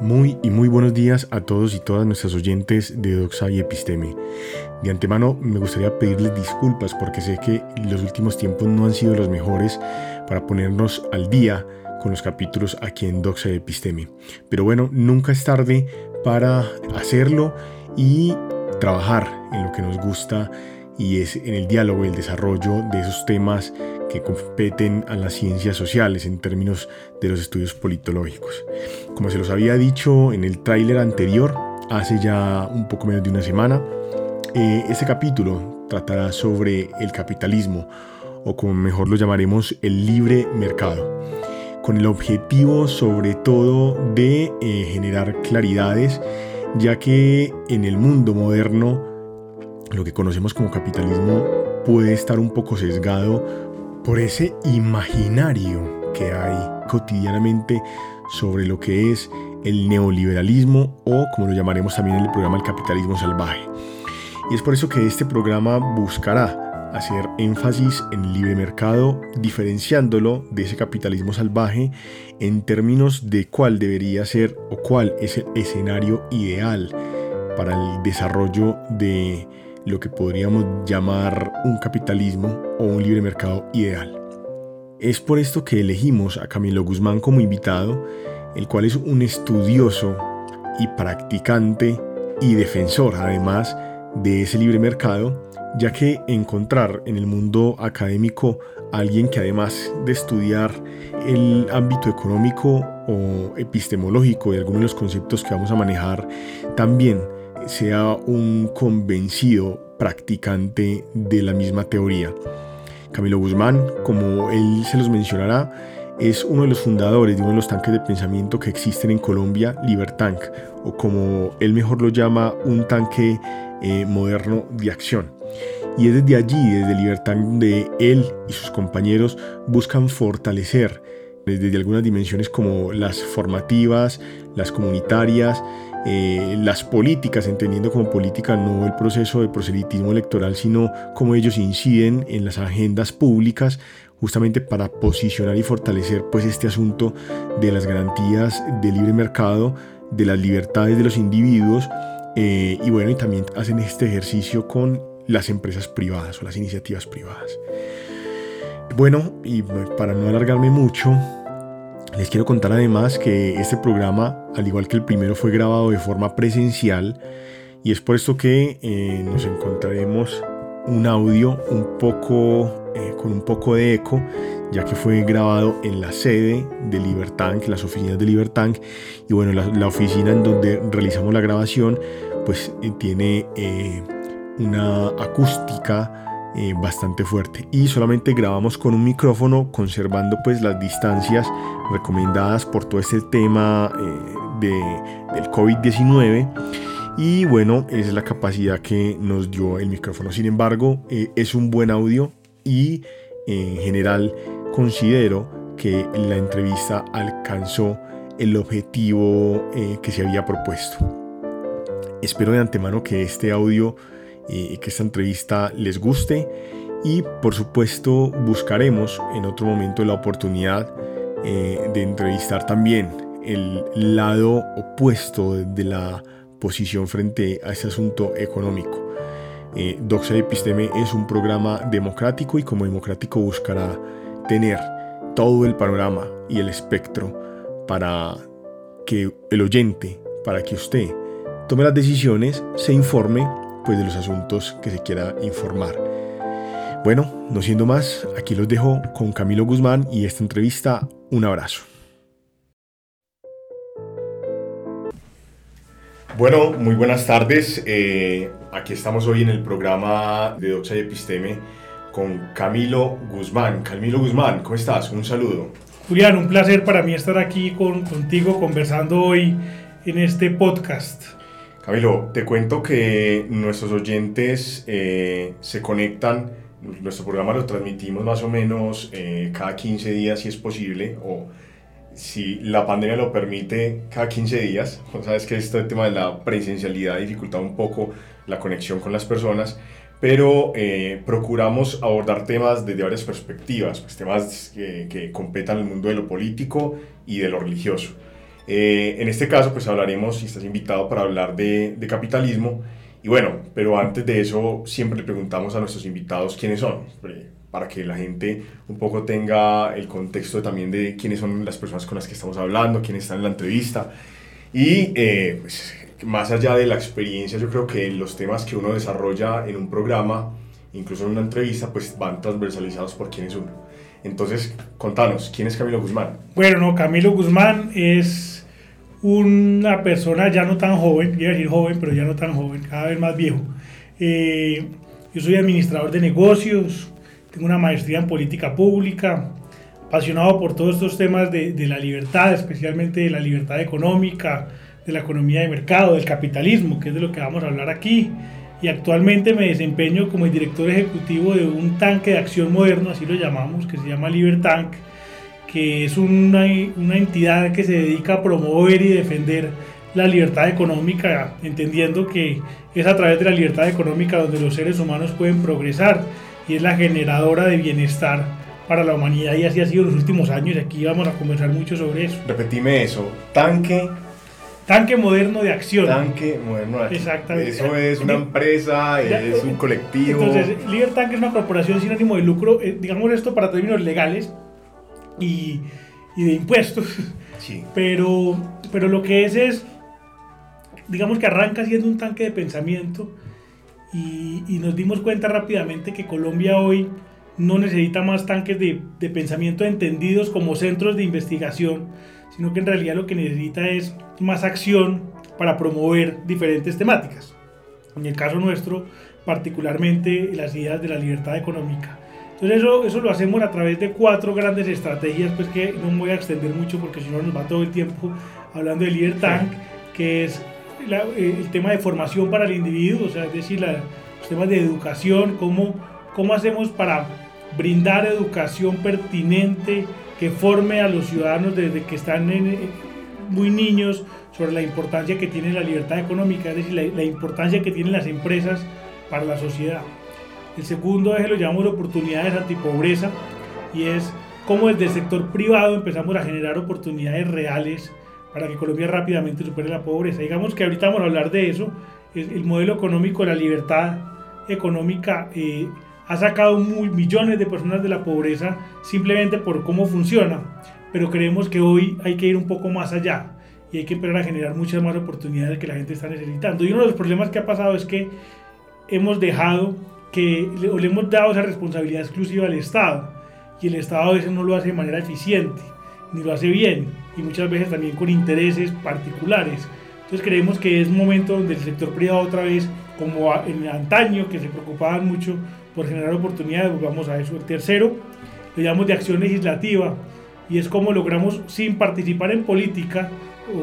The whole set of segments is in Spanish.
Muy y muy buenos días a todos y todas nuestras oyentes de Doxa y Episteme. De antemano me gustaría pedirles disculpas porque sé que los últimos tiempos no han sido los mejores para ponernos al día con los capítulos aquí en Doxa y Episteme. Pero bueno, nunca es tarde para hacerlo y trabajar en lo que nos gusta y es en el diálogo y el desarrollo de esos temas que competen a las ciencias sociales en términos de los estudios politológicos. Como se los había dicho en el tráiler anterior, hace ya un poco menos de una semana, eh, este capítulo tratará sobre el capitalismo, o como mejor lo llamaremos, el libre mercado, con el objetivo sobre todo de eh, generar claridades, ya que en el mundo moderno lo que conocemos como capitalismo puede estar un poco sesgado por ese imaginario que hay cotidianamente sobre lo que es el neoliberalismo o como lo llamaremos también en el programa el capitalismo salvaje. Y es por eso que este programa buscará hacer énfasis en el libre mercado, diferenciándolo de ese capitalismo salvaje en términos de cuál debería ser o cuál es el escenario ideal para el desarrollo de lo que podríamos llamar un capitalismo o un libre mercado ideal. Es por esto que elegimos a Camilo Guzmán como invitado, el cual es un estudioso y practicante y defensor además de ese libre mercado, ya que encontrar en el mundo académico a alguien que además de estudiar el ámbito económico o epistemológico de algunos de los conceptos que vamos a manejar, también sea un convencido practicante de la misma teoría. Camilo Guzmán, como él se los mencionará, es uno de los fundadores de uno de los tanques de pensamiento que existen en Colombia, Libertank, o como él mejor lo llama, un tanque eh, moderno de acción. Y es desde allí, desde Libertank, donde él y sus compañeros buscan fortalecer desde algunas dimensiones como las formativas, las comunitarias, eh, las políticas, entendiendo como política no el proceso de proselitismo electoral, sino cómo ellos inciden en las agendas públicas justamente para posicionar y fortalecer pues este asunto de las garantías de libre mercado, de las libertades de los individuos eh, y bueno, y también hacen este ejercicio con las empresas privadas o las iniciativas privadas. Bueno, y para no alargarme mucho, les quiero contar además que este programa, al igual que el primero, fue grabado de forma presencial y es por esto que eh, nos encontraremos un audio un poco eh, con un poco de eco, ya que fue grabado en la sede de Libertank, las oficinas de Libertank. Y bueno, la, oficina en donde realizamos la grabación, pues eh, tiene una acústica eh, bastante fuerte. Y solamente grabamos con un micrófono conservando pues las distancias recomendadas por todo este tema eh, de, del COVID-19 y bueno es la capacidad que nos dio el micrófono. Sin embargo eh, es un buen audio y en general considero que la entrevista alcanzó el objetivo que se había propuesto. Espero de antemano que este audio y que esta entrevista les guste y por supuesto buscaremos en otro momento la oportunidad eh, de entrevistar también el lado opuesto de la posición frente a este asunto económico. Eh, Doxa Episteme es un programa democrático y como democrático buscará tener todo el panorama y el espectro para que el oyente, para que usted tome las decisiones, se informe pues de los asuntos que se quiera informar. Bueno, no siendo más, aquí los dejo con Camilo Guzmán y esta entrevista. Un abrazo. Bueno, muy buenas tardes. Eh, aquí estamos hoy en el programa de Doxa y Episteme con Camilo Guzmán. Camilo Guzmán, ¿cómo estás? Un saludo. Julián, un placer para mí estar aquí con, contigo conversando hoy en este podcast. Camilo, te cuento que nuestros oyentes eh, se conectan, nuestro programa lo transmitimos más o menos eh, cada 15 días si es posible, o si la pandemia lo permite, cada 15 días. Sabes que este tema de la presencialidad dificulta un poco la conexión con las personas, pero eh, procuramos abordar temas desde varias perspectivas, pues temas que, que competan el mundo de lo político y de lo religioso. Eh, en este caso, pues hablaremos, si estás invitado para hablar de, de, capitalismo. Y bueno, pero antes de eso, siempre le preguntamos a nuestros invitados quiénes son, para que la gente un poco tenga el contexto también de quiénes son las personas con las que estamos hablando, quiénes están en la entrevista. Y eh, pues, más allá de la experiencia, yo creo que los temas que uno desarrolla en un programa, incluso en una entrevista, pues van transversalizados por quién es uno. Entonces, contanos, ¿quién es Camilo Guzmán? Bueno, no, Camilo Guzmán es una persona ya no tan joven, iba a decir joven, pero ya no tan joven, cada vez más viejo. Eh, yo soy administrador de negocios, tengo una maestría en política pública, apasionado por todos estos temas de, de la libertad, especialmente de la libertad económica, de la economía de mercado, del capitalismo, que es de lo que vamos a hablar aquí y actualmente me desempeño como el director ejecutivo de un tanque de acción moderno, así lo llamamos, que se llama Libertank, que es una, una entidad que se dedica a promover y defender la libertad económica, entendiendo que es a través de la libertad económica donde los seres humanos pueden progresar y es la generadora de bienestar para la humanidad y así ha sido en los últimos años y aquí vamos a conversar mucho sobre eso. Repetime eso, tanque Tanque moderno de acción. Tanque moderno de acción. Exactamente. Eso es una empresa, es un colectivo. Entonces, Tanque es una corporación sin ánimo de lucro, eh, digamos esto para términos legales y, y de impuestos. Sí. Pero, pero lo que es es, digamos que arranca siendo un tanque de pensamiento y, y nos dimos cuenta rápidamente que Colombia hoy no necesita más tanques de, de pensamiento entendidos como centros de investigación, sino que en realidad lo que necesita es más acción para promover diferentes temáticas. En el caso nuestro, particularmente las ideas de la libertad económica. Entonces eso, eso lo hacemos a través de cuatro grandes estrategias, pues que no me voy a extender mucho porque si no nos va todo el tiempo hablando de Libertank, que es eh, el tema de formación para el individuo, o sea, es decir, los temas de educación, cómo, cómo hacemos para brindar educación pertinente que forme a los ciudadanos desde que están en, muy niños sobre la importancia que tiene la libertad económica, es decir, la, importancia que tienen las empresas para la sociedad. El segundo eje lo llamamos oportunidades antipobreza y es cómo desde el sector privado empezamos a generar oportunidades reales para que Colombia rápidamente supere la pobreza. Digamos que ahorita vamos a hablar de eso, el modelo económico la libertad económica. Eh, ha sacado muy, millones de personas de la pobreza simplemente por cómo funciona, pero creemos que hoy hay que ir un poco más allá y hay que empezar a generar muchas más oportunidades que la gente está necesitando. Y uno de los problemas que ha pasado es que hemos dejado que le, le hemos dado esa responsabilidad exclusiva al Estado y el Estado a veces no lo hace de manera eficiente ni lo hace bien y muchas veces también con intereses particulares. Entonces creemos que es momento donde el sector privado otra vez, como en antaño, que se preocupaban mucho por generar oportunidades, volvamos a eso. El tercero, le llamamos de acción legislativa, y es cómo logramos, sin participar en política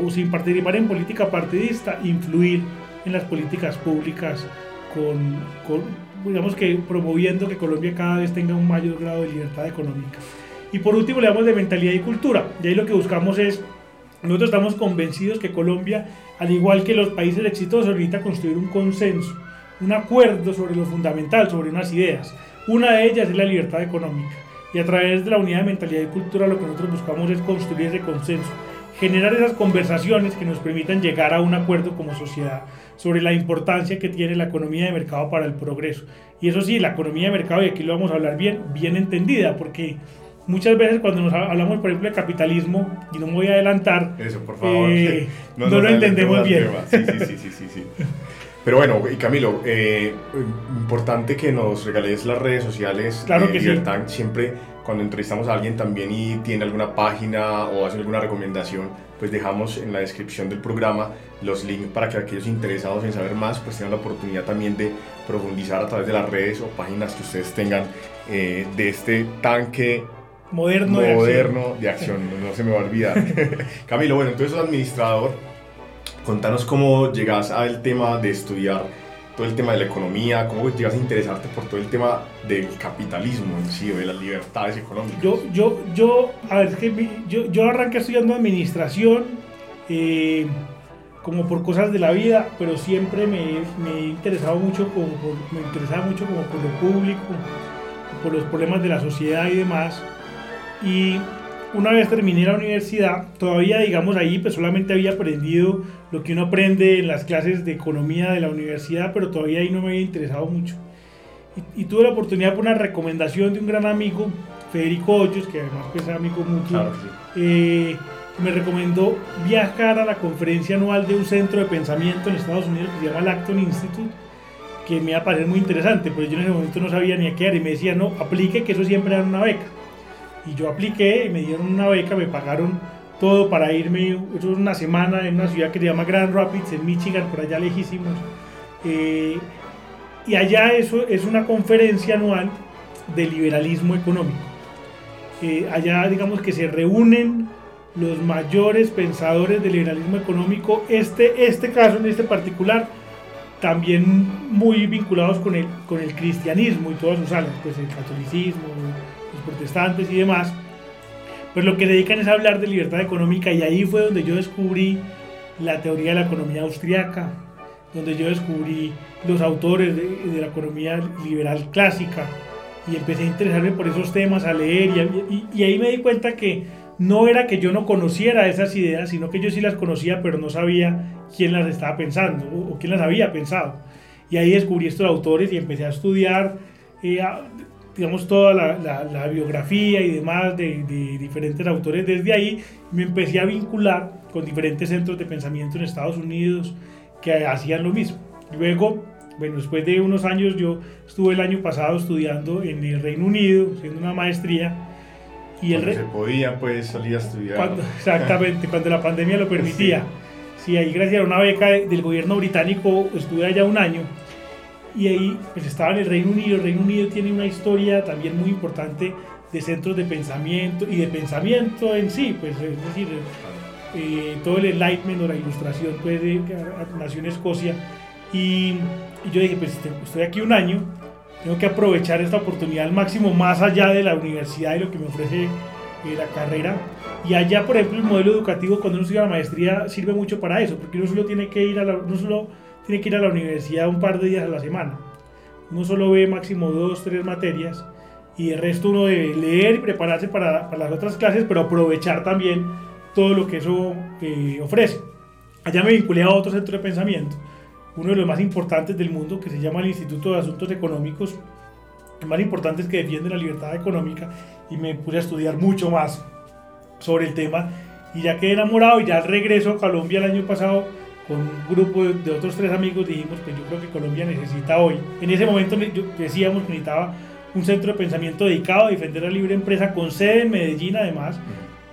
o sin participar en política partidista, influir en las políticas públicas con, con digamos que promoviendo que Colombia cada vez tenga un mayor grado de libertad económica. Y por último, le damos de mentalidad y cultura. Y ahí lo que buscamos es, nosotros estamos convencidos que Colombia, al igual que los países exitosos, necesita construir un consenso un acuerdo sobre lo fundamental, sobre unas ideas. Una de ellas es la libertad económica. Y a través de la unidad de mentalidad y cultura lo que nosotros buscamos es construir ese consenso, generar esas conversaciones que nos permitan llegar a un acuerdo como sociedad sobre la importancia que tiene la economía de mercado para el progreso. Y eso sí, la economía de mercado, y aquí lo vamos a hablar bien, bien entendida, porque muchas veces cuando nos hablamos, por ejemplo, de capitalismo, y no me voy a adelantar, eso, por favor, eh, no, lo entendemos bien. Sí, sí, sí, sí, sí. Pero bueno, y Camilo, eh, importante que nos regales las redes sociales claro que Sí. Siempre cuando entrevistamos a alguien también y tiene alguna página o hace alguna recomendación, pues dejamos en la descripción del programa los links para que aquellos interesados en saber más pues tengan la oportunidad también de profundizar a través de las redes o páginas que ustedes tengan eh, de este tanque moderno, moderno de acción, de acción no, se me va a olvidar. Camilo, bueno, entonces administrador Contanos cómo llegas al tema de estudiar todo el tema de la economía, cómo llegas a interesarte por todo el tema del capitalismo en sí, de las libertades económicas. Yo, yo, yo, a ver, que yo, yo arranqué estudiando administración, eh, como por cosas de la vida, pero siempre me, me he interesado mucho, como me interesaba mucho como por lo público, por los problemas de la sociedad y demás. Y una vez terminé la universidad, todavía, digamos, ahí pues solamente había aprendido lo que uno aprende en las clases de economía de la universidad, pero todavía ahí no me había interesado mucho. Y, tuve la oportunidad por una recomendación de un gran amigo, Federico Hoyos, que además pues, es amigo mutuo, eh, me recomendó viajar a la conferencia anual de un centro de pensamiento en Estados Unidos que se llama Lacton Institute, que me iba a parecer muy interesante, pero yo en ese momento no sabía ni a qué era y me decía, no, aplique que eso siempre era una beca. Y yo apliqué y me dieron una beca, me pagaron todo para irme, eso es una semana en una ciudad que se llama Grand Rapids, en Michigan, por allá lejísimos. Eh, y allá eso es una conferencia anual de liberalismo económico. Eh, allá digamos que se reúnen los mayores pensadores del liberalismo económico, este, este caso en este particular, también muy vinculados con el, con el cristianismo y todas sus alas, pues el catolicismo, los protestantes y demás, pues lo que dedican es a hablar de libertad económica y ahí fue donde yo descubrí la teoría de la economía austriaca, donde yo descubrí los autores de, la economía liberal clásica y empecé a interesarme por esos temas, a leer y, ahí me di cuenta que no era que yo no conociera esas ideas, sino que yo sí las conocía, pero no sabía quién las estaba pensando o, quién las había pensado. Y ahí descubrí estos autores y empecé a estudiar, eh, digamos, toda la, biografía y demás de, de, diferentes autores. Desde ahí me empecé a vincular con diferentes centros de pensamiento en Estados Unidos que hacían lo mismo. Luego, bueno, después de unos años, yo estuve el año pasado estudiando en el Reino Unido, haciendo una maestría. Y el se podía, pues, salir a estudiar. exactamente, cuando la pandemia lo permitía. Sí. ahí gracias a una beca del gobierno británico estuve allá un año. Y ahí, pues, estaba en el Reino Unido. El Reino Unido tiene una historia también muy importante de centros de pensamiento y de pensamiento en sí, pues, es decir, eh, todo el enlightenment o la ilustración, pues, de, nació en Escocia y, yo dije, pues estoy aquí un año, tengo que aprovechar esta oportunidad al máximo, más allá de la universidad y lo que me ofrece eh, la carrera. Y allá, por ejemplo, el modelo educativo cuando uno estudia la maestría sirve mucho para eso, porque uno solo tiene que ir a la, uno solo tiene que ir a la universidad un par de días a la semana. Uno solo ve máximo dos, tres materias y el resto uno debe leer y prepararse para, para las otras clases, pero aprovechar también todo lo que eso eh, ofrece. Allá me vinculé a otro centro de pensamiento uno de los más importantes del mundo, que se llama el Instituto de Asuntos Económicos, el más importante es que defiende la libertad económica, y me puse a estudiar mucho más sobre el tema, y ya quedé enamorado y ya regreso a Colombia el año pasado con un grupo de otros tres amigos, dijimos que yo creo que Colombia necesita hoy, en ese momento decíamos que necesitaba un centro de pensamiento dedicado a defender la libre empresa con sede en Medellín además,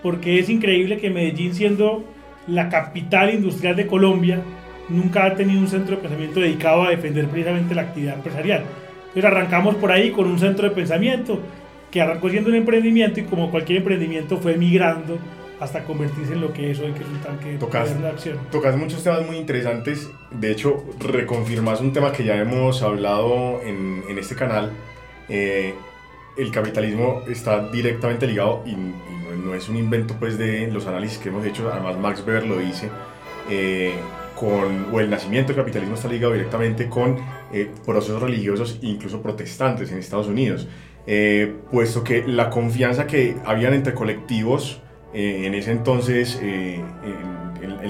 porque es increíble que Medellín siendo la capital industrial de Colombia, nunca ha tenido un centro de pensamiento dedicado a defender precisamente la actividad empresarial. Entonces arrancamos por ahí con un centro de pensamiento que arrancó siendo un emprendimiento y como cualquier emprendimiento fue migrando hasta convertirse en lo que es hoy, que es un tanque de acción. Tocas muchos temas muy interesantes. De hecho, reconfirmas un tema que ya hemos hablado en, en este canal. Eh, el capitalismo está directamente ligado y, no, es un invento pues de los análisis que hemos hecho. Además, Max Weber lo dice. Eh, con, o el nacimiento del capitalismo está ligado directamente con eh, procesos religiosos, incluso protestantes en Estados Unidos, eh, puesto que la confianza que habían entre colectivos eh, en ese entonces, en,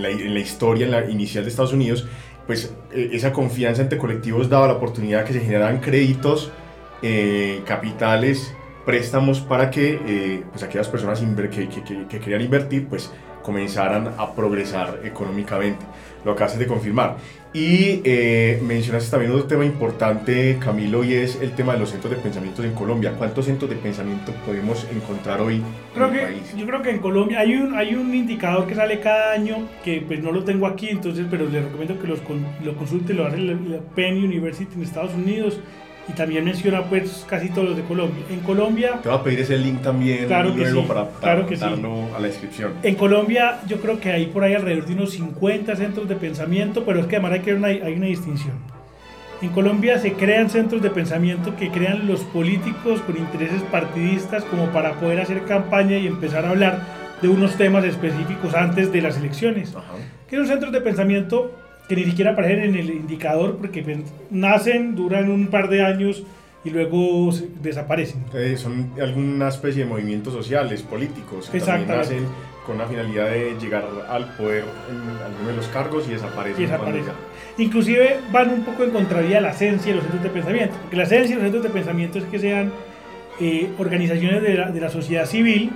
la, en, la, historia en la inicial de Estados Unidos, pues esa confianza entre colectivos daba la oportunidad que se generaran créditos, capitales, préstamos para que pues aquellas personas que, que, que, querían invertir, pues comenzaran a progresar económicamente lo acabas de confirmar. Y eh, mencionaste también otro tema importante, Camilo, y es el tema de los centros de pensamiento en Colombia. ¿Cuántos centros de pensamiento podemos encontrar hoy creo en el país? Yo creo que en Colombia hay un, hay un indicador que sale cada año, que pues no lo tengo aquí, entonces, pero les recomiendo que los, lo consulte, lo hace la Penn University en Estados Unidos y también menciona pues casi todos los de Colombia. En Colombia... Te voy a pedir ese link también claro luego sí, para, claro que darlo a la descripción. En Colombia yo creo que hay por ahí alrededor de unos 50 centros de pensamiento, pero es que además hay, que una, hay una distinción. En Colombia se crean centros de pensamiento que crean los políticos con intereses partidistas como para poder hacer campaña y empezar a hablar de unos temas específicos antes de las elecciones. Ajá. Que son centros de pensamiento que ni siquiera aparecen en el indicador porque nacen, duran un par de años y luego desaparecen. Eh, son alguna especie de movimientos sociales, políticos, que también nacen con la finalidad de llegar al poder en alguno de los cargos y desaparecen. Y desaparecen. Inclusive van un poco en contravía de la esencia de los centros de pensamiento, porque la esencia de los centros de pensamiento es que sean eh, organizaciones de la, de la sociedad civil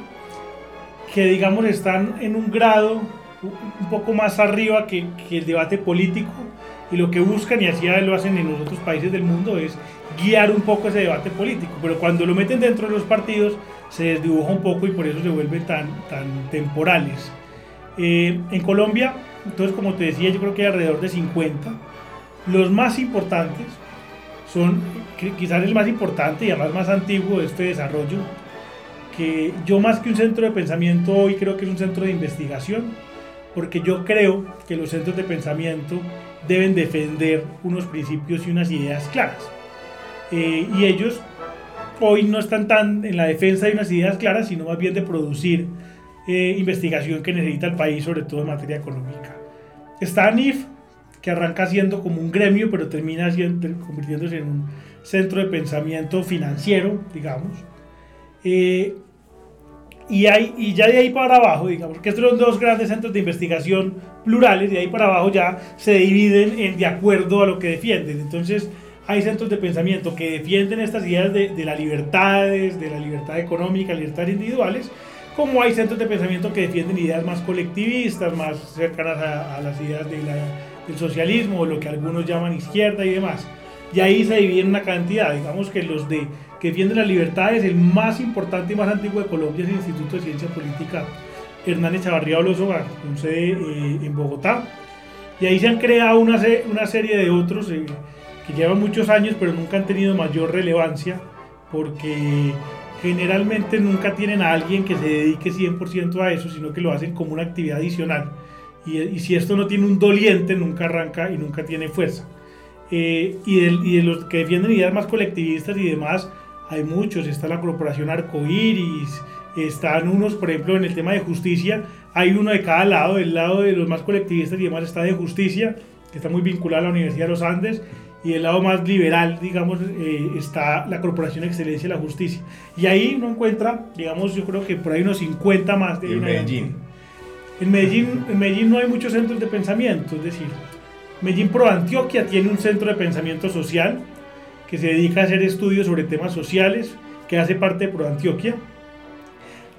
que digamos están en un grado un poco más arriba que, que, el debate político y lo que buscan, y así lo hacen en los otros países del mundo, es guiar un poco ese debate político. Pero cuando lo meten dentro de los partidos se desdibuja un poco y por eso se vuelven tan, tan temporales. Eh, en Colombia, entonces como te decía, yo creo que hay alrededor de 50. Los más importantes son, quizás el más importante y además más antiguo de este desarrollo, que yo más que un centro de pensamiento hoy creo que es un centro de investigación, porque yo creo que los centros de pensamiento deben defender unos principios y unas ideas claras. Eh, y ellos hoy no están tan en la defensa de unas ideas claras, sino más bien de producir eh, investigación que necesita el país, sobre todo en materia económica. Está NIF, que arranca siendo como un gremio, pero termina siendo, convirtiéndose en un centro de pensamiento financiero, digamos. Eh, y, hay, y ya de ahí para abajo, digamos, que estos son dos grandes centros de investigación plurales, de ahí para abajo ya se dividen en, de acuerdo a lo que defienden. Entonces, hay centros de pensamiento que defienden estas ideas de, de las libertades, de la libertad económica, libertades individuales, como hay centros de pensamiento que defienden ideas más colectivistas, más cercanas a, las ideas de del socialismo, o lo que algunos llaman izquierda y demás. Y ahí se dividen una cantidad, digamos que los de que defienden las libertades, el más importante y más antiguo de Colombia es el Instituto de Ciencia Política Hernández Chavarría Oloso, con sede eh, en Bogotá. Y ahí se han creado una, una serie de otros eh, que llevan muchos años, pero nunca han tenido mayor relevancia, porque generalmente nunca tienen a alguien que se dedique 100% a eso, sino que lo hacen como una actividad adicional. Y, y, si esto no tiene un doliente, nunca arranca y nunca tiene fuerza. Eh, y, y, de, los que defienden ideas más colectivistas y demás, hay muchos. Está la Corporación Arcoiris, están unos, por ejemplo, en el tema de justicia, hay uno de cada lado, del lado de los más colectivistas y demás está de justicia, que está muy vinculado a la Universidad de los Andes, y del lado más liberal, digamos, eh, está la Corporación Excelencia de la Justicia. Y ahí uno encuentra, digamos, yo creo que por ahí unos 50 más de... En Medellín. En Medellín, en Medellín no hay muchos centros de pensamiento, es decir, Medellín Pro Antioquia tiene un centro de pensamiento social, que se dedica a hacer estudios sobre temas sociales, que hace parte de ProAntioquia.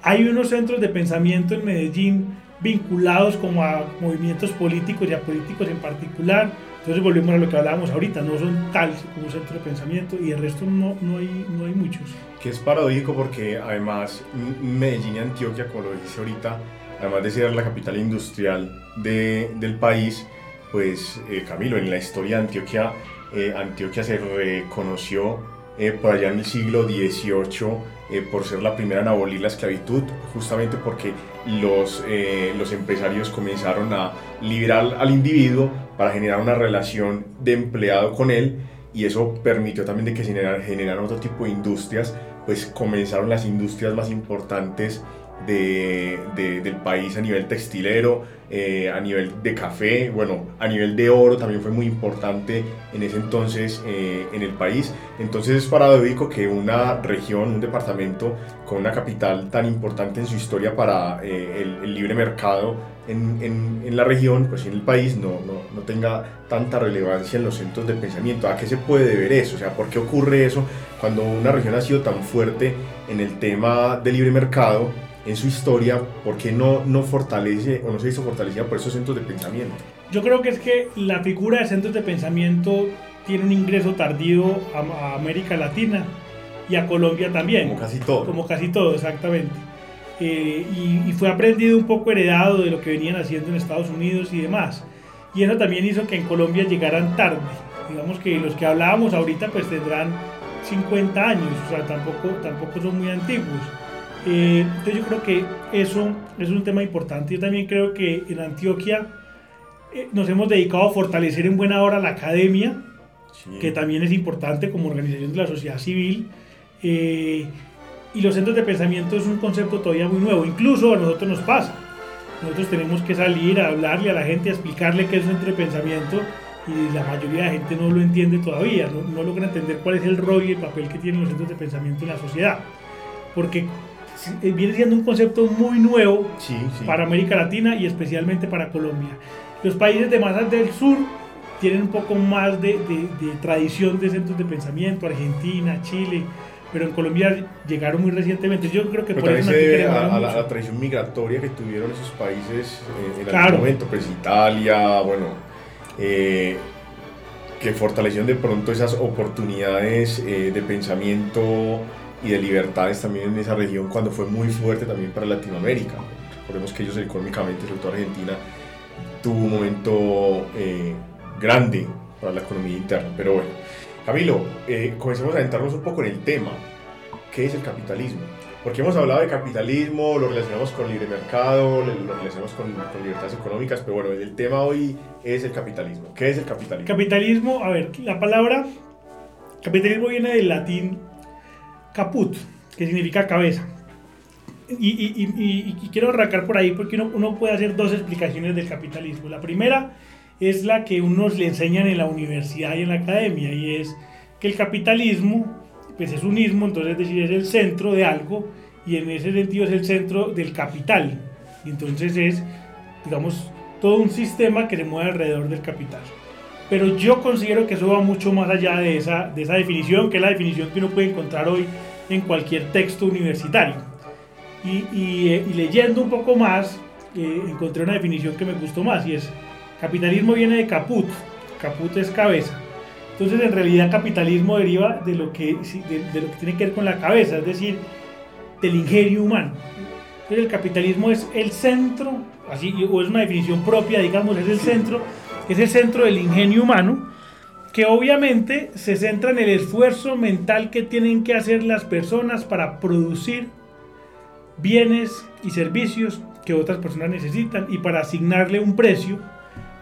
Hay unos centros de pensamiento en Medellín vinculados como a movimientos políticos y a políticos en particular. Entonces volvemos a lo que hablábamos ahorita, no son tal como un centro de pensamiento y el resto no, no, hay, no hay muchos. Que es paradójico porque además Medellín y Antioquia, como lo dice ahorita, además de ser la capital industrial de, del país, pues eh, Camilo, en la historia de Antioquia eh, Antioquia se reconoció eh, por allá en el siglo XVIII eh, por ser la primera en abolir la esclavitud, justamente porque los, los empresarios comenzaron a liberar al individuo para generar una relación de empleado con él y eso permitió también de que se generaran otro tipo de industrias, pues comenzaron las industrias más importantes de, del país a nivel textilero, eh, a nivel de café, bueno, a nivel de oro también fue muy importante en ese entonces eh, en el país. Entonces es paradójico que una región, un departamento con una capital tan importante en su historia para eh, el, libre mercado en, en, en, la región, pues en el país, no, no, no, tenga tanta relevancia en los centros de pensamiento. ¿A qué se puede deber eso? O sea, ¿por qué ocurre eso cuando una región ha sido tan fuerte en el tema del libre mercado? En su historia, ¿por qué no, no fortalece o no se hizo fortalecida por esos centros de pensamiento? Yo creo que es que la figura de centros de pensamiento tiene un ingreso tardío a, América Latina y a Colombia también. Como casi todo. Como casi todo, exactamente. Eh, y, fue aprendido un poco heredado de lo que venían haciendo en Estados Unidos y demás. Y eso también hizo que en Colombia llegaran tarde. Digamos que los que hablábamos ahorita pues tendrán 50 años, o sea, tampoco, tampoco son muy antiguos. Eh, entonces yo creo que eso es un tema importante. Yo también creo que en Antioquia eh, nos hemos dedicado a fortalecer en buena hora la academia, que también es importante como organización de la sociedad civil. Eh, y los centros de pensamiento es un concepto todavía muy nuevo. Incluso a nosotros nos pasa. Nosotros tenemos que salir a hablarle a la gente, a explicarle qué es un centro de pensamiento y la mayoría de la gente no lo entiende todavía, no, no logra entender cuál es el rol y el papel que tienen los centros de pensamiento en la sociedad. Porque viene siendo un concepto muy nuevo para América Latina y especialmente para Colombia. Los países de más del sur tienen un poco más de, de, tradición de centros de pensamiento, Argentina, Chile, pero en Colombia llegaron muy recientemente. Yo creo que por eso se debe a, la, tradición migratoria que tuvieron esos países eh, en algún momento, pues Italia, bueno, eh, que fortalecieron de pronto esas oportunidades de pensamiento y de libertades también en esa región cuando fue muy fuerte también para Latinoamérica. Recordemos que ellos económicamente, sobre todo Argentina, tuvo un momento eh, grande para la economía interna. Pero bueno, Camilo, eh, comencemos a adentrarnos un poco en el tema. ¿Qué es el capitalismo? Porque hemos hablado de capitalismo, lo relacionamos con libre mercado, lo relacionamos con, con, libertades económicas, pero bueno, el tema hoy es el capitalismo. ¿Qué es el capitalismo? Capitalismo, a ver, la palabra capitalismo viene del latín caput, que significa cabeza. Y, quiero arrancar por ahí porque uno, puede hacer dos explicaciones del capitalismo. La primera es la que unos le enseñan en la universidad y en la academia, y es que el capitalismo pues es un ismo, entonces es decir, es el centro de algo, y en ese sentido es el centro del capital. Y entonces es, digamos, todo un sistema que se mueve alrededor del capital. Pero yo considero que eso va mucho más allá de esa, de esa definición, que es la definición que uno puede encontrar hoy en cualquier texto universitario. Y, eh, leyendo un poco más, eh, encontré una definición que me gustó más y es, capitalismo viene de caput, caput es cabeza. Entonces en realidad capitalismo deriva de lo que, de, lo que tiene que ver con la cabeza, es decir, del ingenio humano. Entonces el capitalismo es el centro, así, o es una definición propia, digamos, es el centro es el centro del ingenio humano, que obviamente se centra en el esfuerzo mental que tienen que hacer las personas para producir bienes y servicios que otras personas necesitan y para asignarle un precio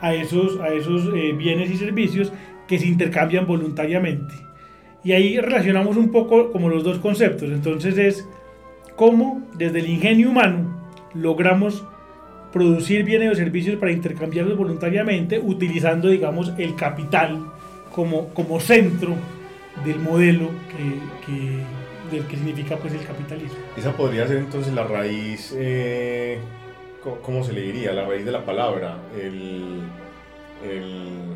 a esos, a esos eh, bienes y servicios que se intercambian voluntariamente. Y ahí relacionamos un poco como los dos conceptos. Entonces es cómo desde el ingenio humano logramos producir bienes o servicios para intercambiarlos voluntariamente, utilizando, digamos, el capital como, como centro del modelo que, del que significa pues el capitalismo. Esa podría ser entonces la raíz, eh, ¿cómo se le diría? La raíz de la palabra, el, el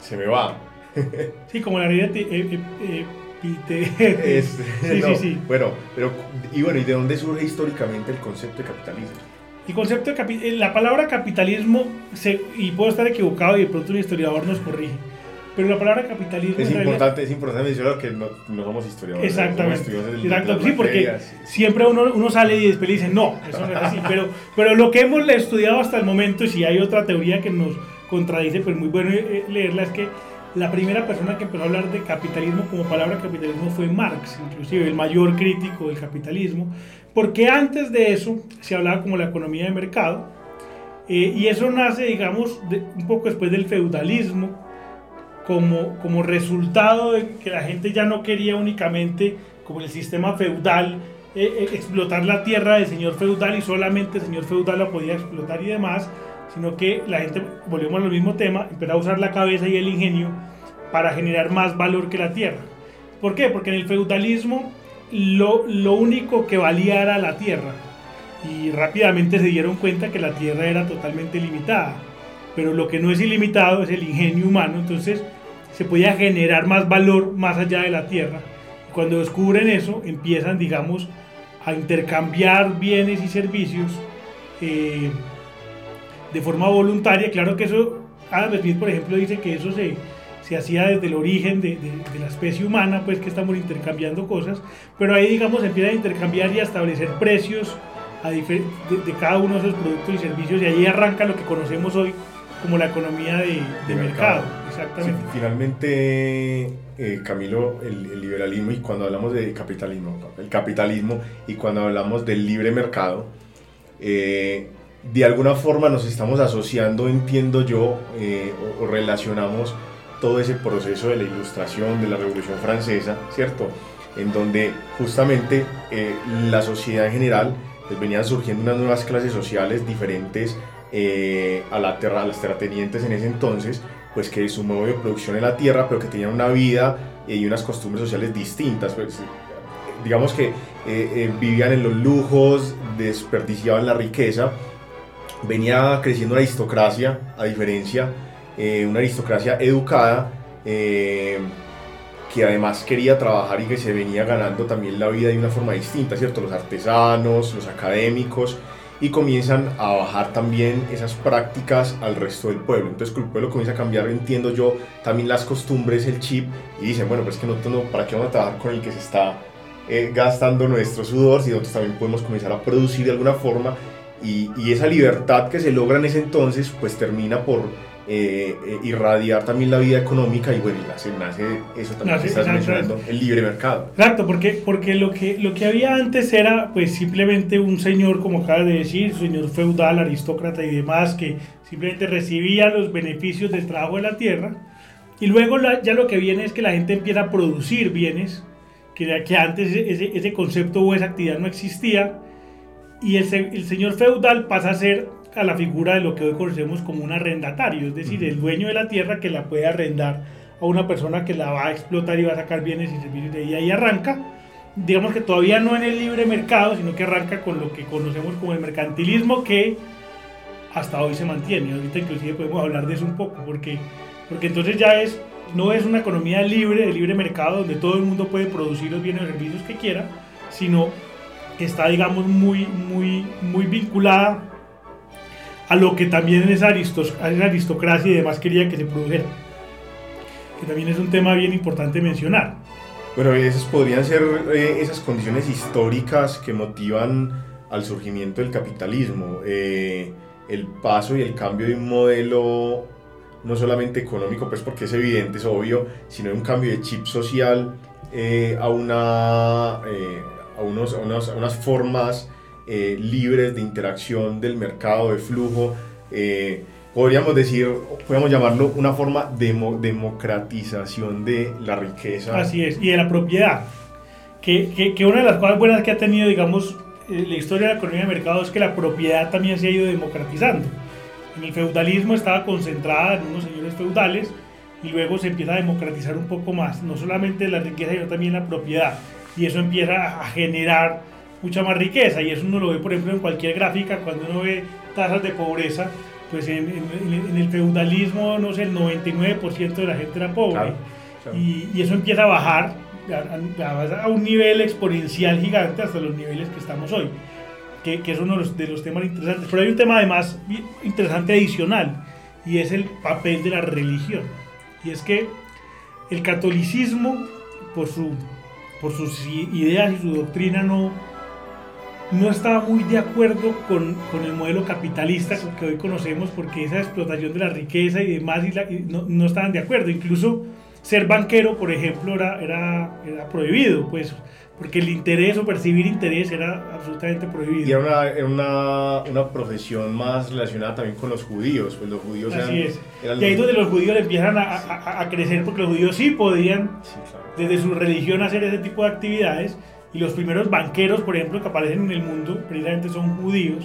se me va. sí, como la raíz de... Eh, eh, este, sí, sí, sí. Bueno, pero, y bueno, ¿y de dónde surge históricamente el concepto de capitalismo? El concepto de eh, la palabra capitalismo, se, y puedo estar equivocado y de pronto un historiador nos corrige, pero la palabra capitalismo... Es importante, es importante mencionar que no, no somos historiadores. Exactamente. Exacto, sí, porque siempre uno, uno sale y después dice, no, eso no es así. pero, pero lo que hemos estudiado hasta el momento, y si hay otra teoría que nos contradice, pues muy bueno eh, leerla, es que la primera persona que empezó a hablar de capitalismo como palabra capitalismo fue Marx, inclusive el mayor crítico del capitalismo, porque antes de eso se hablaba como la economía de mercado, eh, y eso nace, digamos, un poco después del feudalismo, como, como resultado de que la gente ya no quería únicamente, como el sistema feudal, eh, eh, explotar la tierra del señor feudal y solamente el señor feudal la podía explotar y demás, sino que la gente, volvemos al mismo tema, empezó a usar la cabeza y el ingenio para generar más valor que la tierra. ¿Por qué? Porque en el feudalismo lo, lo único que valía era la tierra. Y rápidamente se dieron cuenta que la tierra era totalmente limitada. Pero lo que no es ilimitado es el ingenio humano. Entonces se podía generar más valor más allá de la tierra. Cuando descubren eso, empiezan, digamos, a intercambiar bienes y servicios eh, de forma voluntaria. Claro que eso, Adam Smith, por ejemplo, dice que eso se, se hacía desde el origen de, de, la especie humana, pues que estamos intercambiando cosas, pero ahí digamos empieza a intercambiar y a establecer precios a de, de, cada uno de esos productos y servicios y ahí arranca lo que conocemos hoy como la economía de, mercado. Exactamente. finalmente, eh, Camilo, el, liberalismo y cuando hablamos de capitalismo, el capitalismo y cuando hablamos del libre mercado, eh, de alguna forma nos estamos asociando, entiendo yo, eh, o relacionamos todo ese proceso de la ilustración, de la Revolución Francesa, ¿cierto? En donde justamente eh, la sociedad en general pues, venían surgiendo unas nuevas clases sociales diferentes eh, a, la a las terratenientes en ese entonces pues que su modo de producción en la tierra, pero que tenían una vida y unas costumbres sociales distintas. Pues, digamos que eh, vivían en los lujos, desperdiciaban la riqueza, venía creciendo una aristocracia, a diferencia, una aristocracia educada, que además quería trabajar y que se venía ganando también la vida de una forma distinta, ¿cierto? Los artesanos, los académicos, y comienzan a bajar también esas prácticas al resto del pueblo. Entonces el pueblo comienza a cambiar, entiendo yo, también las costumbres, el chip, y dicen, bueno, pues que nosotros no, ¿para qué vamos a trabajar con el que se está eh, gastando nuestro sudor si nosotros también podemos comenzar a producir de alguna forma? Y esa libertad que se logra en ese entonces, pues termina por eh, eh, irradiar también la vida económica y bueno, nace, nace eso también que estás mencionando, el libre mercado. Exacto, porque, porque lo, que, lo que había antes era pues simplemente un señor, como acabas de decir, señor feudal, aristócrata y demás, que simplemente recibía los beneficios del trabajo de la tierra. Y luego ya lo que viene es que la gente empieza a producir bienes, que, que antes ese, ese concepto o esa actividad no existía, y el, el señor feudal pasa a ser a la figura de lo que hoy conocemos como un arrendatario, es decir, el dueño de la tierra que la puede arrendar a una persona que la va a explotar y va a sacar bienes y servicios de ella y arranca, digamos que todavía no en el libre mercado, sino que arranca con lo que conocemos como el mercantilismo que hasta hoy se mantiene. Ahorita inclusive podemos hablar de eso un poco, porque, porque entonces ya es, no es una economía libre, de libre mercado, donde todo el mundo puede producir los bienes y servicios que quiera, sino que está, digamos, muy, muy, muy vinculada a lo que también esa, aristocracia y demás quería que se produjera. Que también es un tema bien importante mencionar. Bueno, esas podrían ser eh, esas condiciones históricas que motivan al surgimiento del capitalismo. Eh, el paso y el cambio de un modelo no solamente económico, pues porque es evidente, es obvio, sino un cambio de chip social eh, a, una, a, unos, a unas formas eh, libres de interacción del mercado, de flujo. Eh, podríamos decir, podemos llamarlo una forma de democratización de la riqueza. Así es, y de la propiedad. Que, que, una de las cosas buenas que ha tenido, digamos, eh, la historia de la economía de mercado es que la propiedad también se ha ido democratizando. En el feudalismo estaba concentrada en unos señores feudales y luego se empieza a democratizar un poco más, no solamente la riqueza, sino también la propiedad. Y eso empieza a generar mucha más riqueza y eso uno lo ve por ejemplo en cualquier gráfica cuando uno ve tasas de pobreza pues en, en, el feudalismo no sé el 99% de la gente era pobre. Y, y, eso empieza a bajar a, a, un nivel exponencial gigante hasta los niveles que estamos hoy que, que es uno de los, de los temas interesantes. Pero hay un tema además interesante adicional y es el papel de la religión. Y es que el catolicismo por su por sus ideas y su doctrina no no estaba muy de acuerdo con, con, el modelo capitalista que hoy conocemos, porque esa explotación de la riqueza y demás y no, no, estaban de acuerdo. Incluso ser banquero, por ejemplo, era, era, era, prohibido, pues, porque el interés o percibir interés era absolutamente prohibido. Y era una, era una, una profesión más relacionada también con los judíos, pues los judíos Así es. y ahí es donde los judíos empiezan a, a, a, crecer, porque los judíos sí podían, desde su religión, hacer ese tipo de actividades y los primeros banqueros, por ejemplo, que aparecen en el mundo, precisamente son judíos.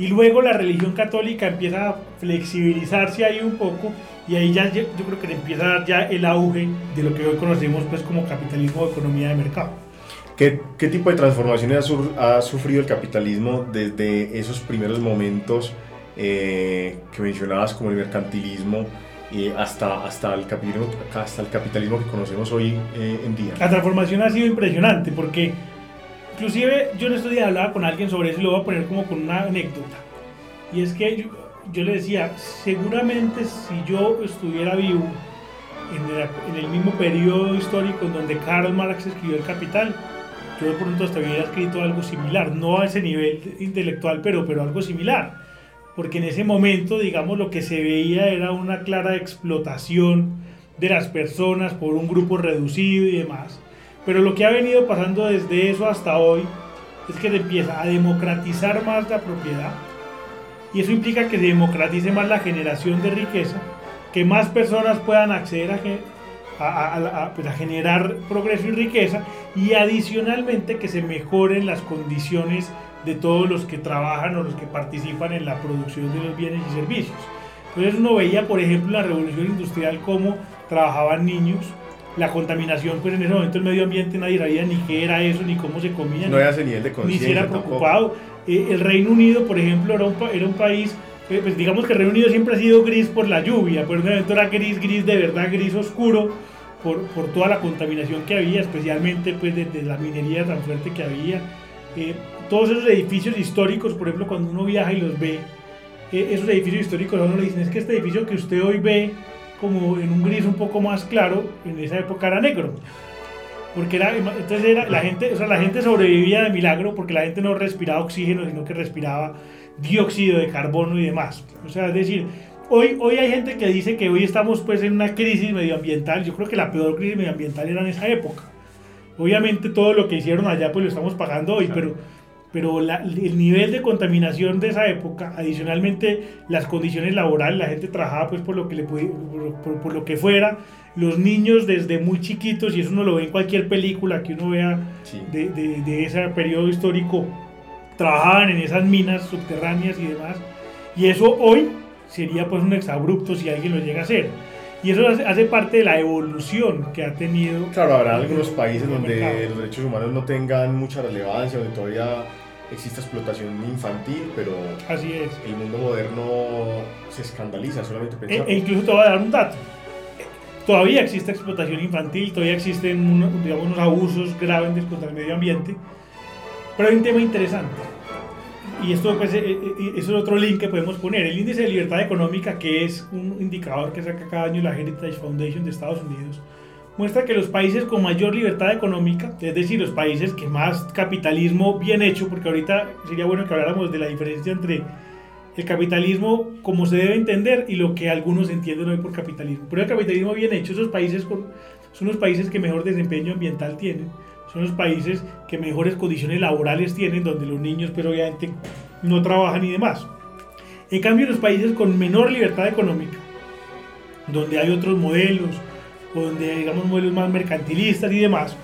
Y luego la religión católica empieza a flexibilizarse ahí un poco y ahí ya yo creo que empieza a dar ya el auge de lo que hoy conocemos pues como capitalismo o economía de mercado. ¿Qué, qué tipo de transformaciones ha, ha, sufrido el capitalismo desde esos primeros momentos eh, que mencionabas como el mercantilismo? Y hasta, hasta, el capitalismo, hasta el capitalismo que conocemos hoy eh, en día. La transformación ha sido impresionante porque inclusive yo en estos días hablaba con alguien sobre eso y lo voy a poner como con una anécdota. Y es que yo, le decía, seguramente si yo estuviera vivo en en el, mismo periodo histórico en donde Karl Marx escribió El Capital, yo de pronto hasta hubiera escrito algo similar, no a ese nivel intelectual, pero, pero algo similar porque en ese momento, digamos, lo que se veía era una clara explotación de las personas por un grupo reducido y demás. Pero lo que ha venido pasando desde eso hasta hoy es que se empieza a democratizar más la propiedad y eso implica que se democratice más la generación de riqueza, que más personas puedan acceder a, pues, a, generar progreso y riqueza y adicionalmente que se mejoren las condiciones de todos los que trabajan o los que participan en la producción de los bienes y servicios. Entonces uno veía, por ejemplo, la revolución industrial cómo trabajaban niños, la contaminación, pues en ese momento el medio ambiente nadie sabía ni qué era eso, ni cómo se comía, no ni, nivel de ni si era preocupado. Eh, el Reino Unido, por ejemplo, era un, era un país, eh, pues digamos que el Reino Unido siempre ha sido gris por la lluvia, pero en ese momento era gris, gris de verdad, gris oscuro, por, por toda la contaminación que había, especialmente pues desde la minería tan fuerte que había. Eh, todos esos edificios históricos, por ejemplo, cuando uno viaja y los ve, esos edificios históricos, a uno le dicen, es que este edificio que usted hoy ve como en un gris un poco más claro, en esa época era negro. Porque era, entonces era, la, gente, o sea, la gente sobrevivía de milagro porque la gente no respiraba oxígeno, sino que respiraba dióxido de carbono y demás. O sea, es decir, hoy, hoy hay gente que dice que hoy estamos pues en una crisis medioambiental. Yo creo que la peor crisis medioambiental era en esa época. Obviamente todo lo que hicieron allá pues lo estamos pagando hoy, pero pero el nivel de contaminación de esa época, adicionalmente las condiciones laborales, la gente trabajaba pues por lo que, le por, por, lo que fuera, los niños desde muy chiquitos, y eso uno lo ve en cualquier película que uno vea de, de, de, ese periodo histórico, trabajaban en esas minas subterráneas y demás, y eso hoy sería pues un exabrupto si alguien lo llega a hacer. Y eso hace, parte de la evolución que ha tenido. Claro, habrá algunos países donde los derechos humanos no tengan mucha relevancia, donde todavía existe explotación infantil, pero Así es. el mundo moderno se escandaliza solamente pensando. E, incluso te voy a dar un dato. Todavía existe explotación infantil, todavía existen digamos, unos abusos graves contra el medio ambiente, pero hay un tema interesante. Y esto pues, eh, eh, es otro link que podemos poner. El índice de libertad económica, que es un indicador que saca cada año la Heritage Foundation de Estados Unidos, muestra que los países con mayor libertad económica, es decir, los países que más capitalismo bien hecho, porque ahorita sería bueno que habláramos de la diferencia entre el capitalismo como se debe entender y lo que algunos entienden hoy por capitalismo. Pero el capitalismo bien hecho, esos países con, son los países que mejor desempeño ambiental tienen, son los países que mejores condiciones laborales tienen, donde los niños pero pues, obviamente no trabajan y demás. En cambio, los países con menor libertad económica, donde hay otros modelos, donde digamos modelos más mercantilistas y demás,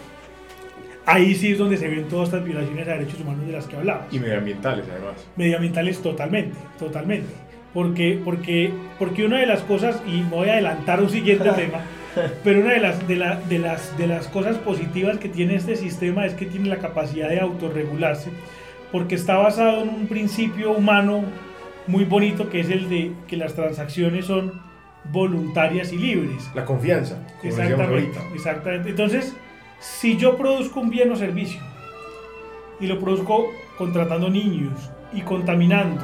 ahí sí es donde se ven todas estas violaciones a derechos humanos de las que hablamos. Y medioambientales además. Medioambientales totalmente, totalmente. Porque, porque, porque una de las cosas, y voy a adelantar un siguiente tema, pero una de las, de, la, de, las, de las cosas positivas que tiene este sistema es que tiene la capacidad de autorregularse, porque está basado en un principio humano muy bonito que es el de que las transacciones son voluntarias y libres. La confianza. exactamente, exactamente. Entonces, si yo produzco un bien o servicio y lo produzco contratando niños y contaminando,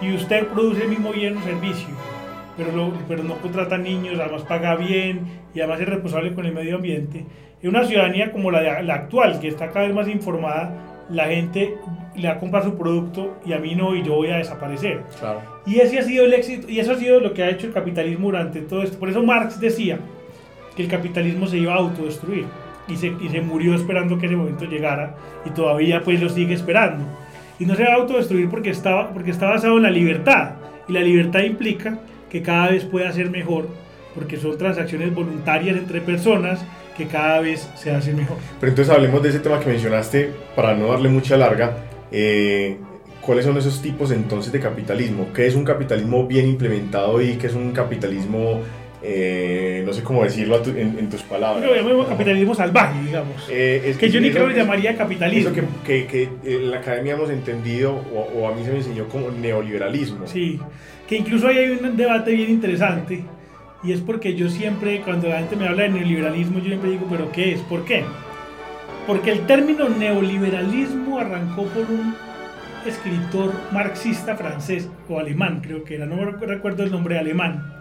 y usted produce el mismo bien o servicio, pero, pero no contrata niños, además paga bien y además es responsable con el medio ambiente, en una ciudadanía como la, la actual, que está cada vez más informada, la gente le va a comprar su producto y a mí no y yo voy a desaparecer. Y ese ha sido el éxito y eso ha sido lo que ha hecho el capitalismo durante todo esto. Por eso Marx decía que el capitalismo se iba a autodestruir y se, y se murió esperando que ese momento llegara y todavía pues lo sigue esperando. Y no se va a autodestruir porque está, porque está basado en la libertad y la libertad implica que cada vez pueda ser mejor porque son transacciones voluntarias entre personas que cada vez se hace mejor. Pero entonces hablemos de ese tema que mencionaste, para no darle mucha larga. Eh, ¿Cuáles son esos tipos entonces de capitalismo? ¿Qué es un capitalismo bien implementado y qué es un capitalismo, eh, no sé cómo decirlo en, tus palabras? Yo llamo capitalismo salvaje, digamos. Eh, es que, yo ni creo que llamaría capitalismo. Eso que, que, en la academia hemos entendido, o, o, a mí se me enseñó como neoliberalismo. Sí, incluso ahí hay un debate bien interesante y es porque yo siempre, cuando la gente me habla de neoliberalismo, yo siempre digo, ¿pero qué es? ¿Por qué? Porque el término neoliberalismo arrancó por un escritor marxista francés o alemán, creo que era, no recuerdo el nombre alemán,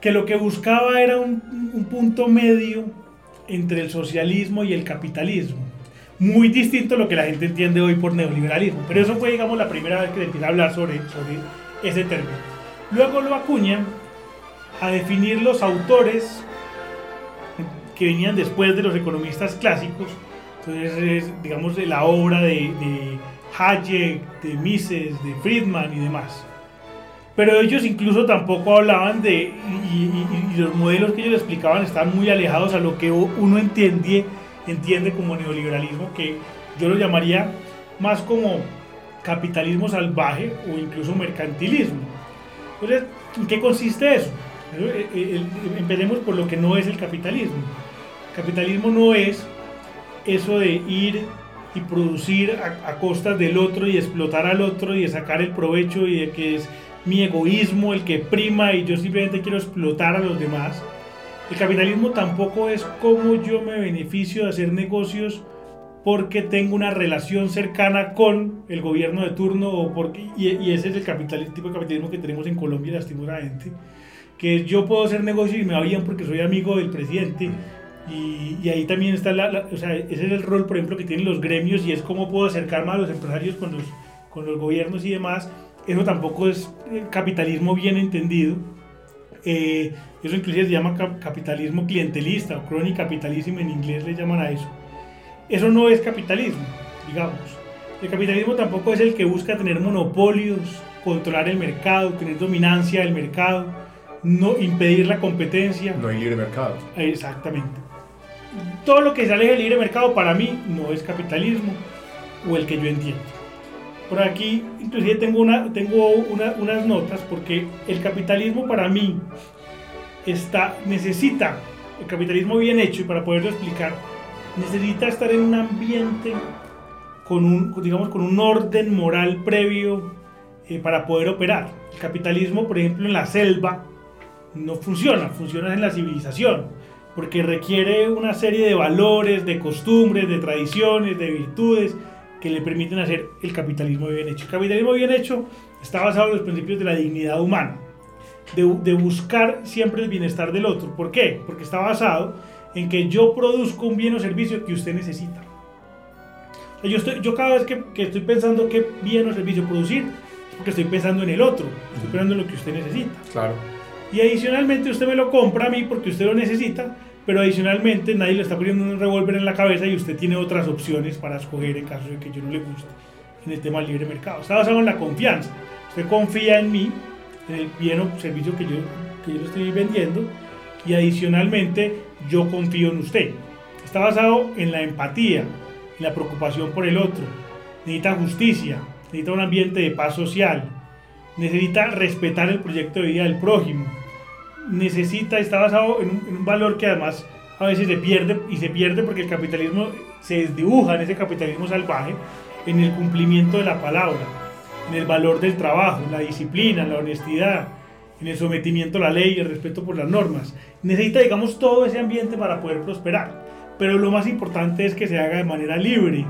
que lo que buscaba era un, un punto medio entre el socialismo y el capitalismo. Muy distinto a lo que la gente entiende hoy por neoliberalismo. Pero eso fue, digamos, la primera vez que le empieza a hablar sobre ese término. Luego lo acuña a definir los autores que venían después de los economistas clásicos. Entonces, digamos, de la obra de, Hayek, de Mises, de Friedman y demás. Pero ellos incluso tampoco hablaban de, y, los modelos que ellos explicaban están muy alejados a lo que uno entiende, entiende como neoliberalismo, que yo lo llamaría más como capitalismo salvaje o incluso mercantilismo. Entonces, ¿En qué consiste eso? Eh, eh, empecemos por lo que no es el capitalismo. capitalismo no es eso de ir y producir a, a, costas del otro y explotar al otro y de sacar el provecho y de que es mi egoísmo el que prima y yo simplemente quiero explotar a los demás. El capitalismo tampoco es como yo me beneficio de hacer negocios porque tengo una relación cercana con el gobierno de turno o porque, y, ese es el capitalismo, tipo de capitalismo que tenemos en Colombia lastimosamente, que yo puedo hacer negocios y me va bien porque soy amigo del presidente. Y, y ahí también está la, o sea, ese es el rol por ejemplo que tienen los gremios y es cómo puedo acercar más a los empresarios con los, con los gobiernos y demás, eso tampoco es capitalismo bien entendido. Eh, eso inclusive se llama capitalismo clientelista o crony capitalismo en inglés le llaman a eso eso no es capitalismo, digamos. El capitalismo tampoco es el que busca tener monopolios, controlar el mercado, tener dominancia del mercado, no impedir la competencia. No hay libre mercado. Exactamente. Todo lo que sale del libre mercado para mí no es capitalismo o el que yo entiendo. Por aquí, inclusive tengo, una, tengo unas notas porque el capitalismo para mí está, necesita, el capitalismo bien hecho y para poderlo explicar, necesita estar en un ambiente con un, digamos, con un orden moral previo eh, para poder operar. El capitalismo, por ejemplo, en la selva no funciona, funciona en la civilización, porque requiere una serie de valores, de costumbres, de tradiciones, de virtudes que le permiten hacer el capitalismo bien hecho. El capitalismo bien hecho está basado en los principios de la dignidad humana, de, de buscar siempre el bienestar del otro. ¿Por qué? Porque está basado en que yo produzco un bien o servicio que usted necesita. yo, estoy, yo cada vez que, que, estoy pensando qué bien o servicio producir, es porque estoy pensando en el otro, estoy pensando en lo que usted necesita. Claro. Y adicionalmente usted me lo compra a mí porque usted lo necesita, pero adicionalmente nadie le está poniendo un revólver en la cabeza y usted tiene otras opciones para escoger en caso de que yo no le guste en el tema del libre mercado. Está basado en la confianza. Usted confía en mí, en el bien o servicio que yo, que yo le estoy vendiendo, y adicionalmente yo confío en usted. Está basado en la empatía, en la preocupación por el otro. Necesita justicia, necesita un ambiente de paz social, necesita respetar el proyecto de vida del prójimo, necesita, está basado en un, valor que además a veces se pierde y se pierde porque el capitalismo se desdibuja en ese capitalismo salvaje, en el cumplimiento de la palabra, en el valor del trabajo, la disciplina, la honestidad, en el sometimiento a la ley, el respeto por las normas. Necesita, digamos, todo ese ambiente para poder prosperar. Pero lo más importante es que se haga de manera libre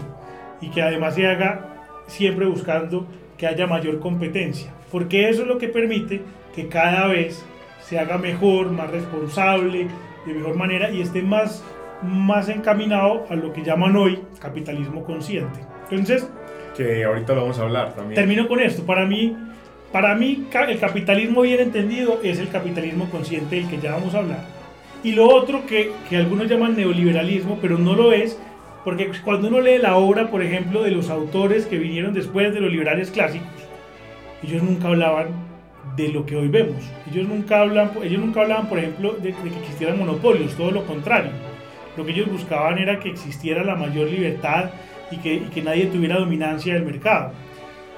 y que además se haga siempre buscando que haya mayor competencia. Porque eso es lo que permite que cada vez se haga mejor, más responsable, de mejor manera y esté más, más encaminado a lo que llaman hoy capitalismo consciente. Entonces... Que ahorita lo vamos a hablar también. Termino con esto. Para mí, para mí, el capitalismo bien entendido es el capitalismo consciente del que ya vamos a hablar. Y lo otro que, que, algunos llaman neoliberalismo, pero no lo es, porque cuando uno lee la obra, por ejemplo, de los autores que vinieron después de los liberales clásicos, ellos nunca hablaban de lo que hoy vemos. Ellos nunca, hablan, ellos nunca hablaban, por ejemplo, de, que existieran monopolios, todo lo contrario. Lo que ellos buscaban era que existiera la mayor libertad y que, y que nadie tuviera dominancia del mercado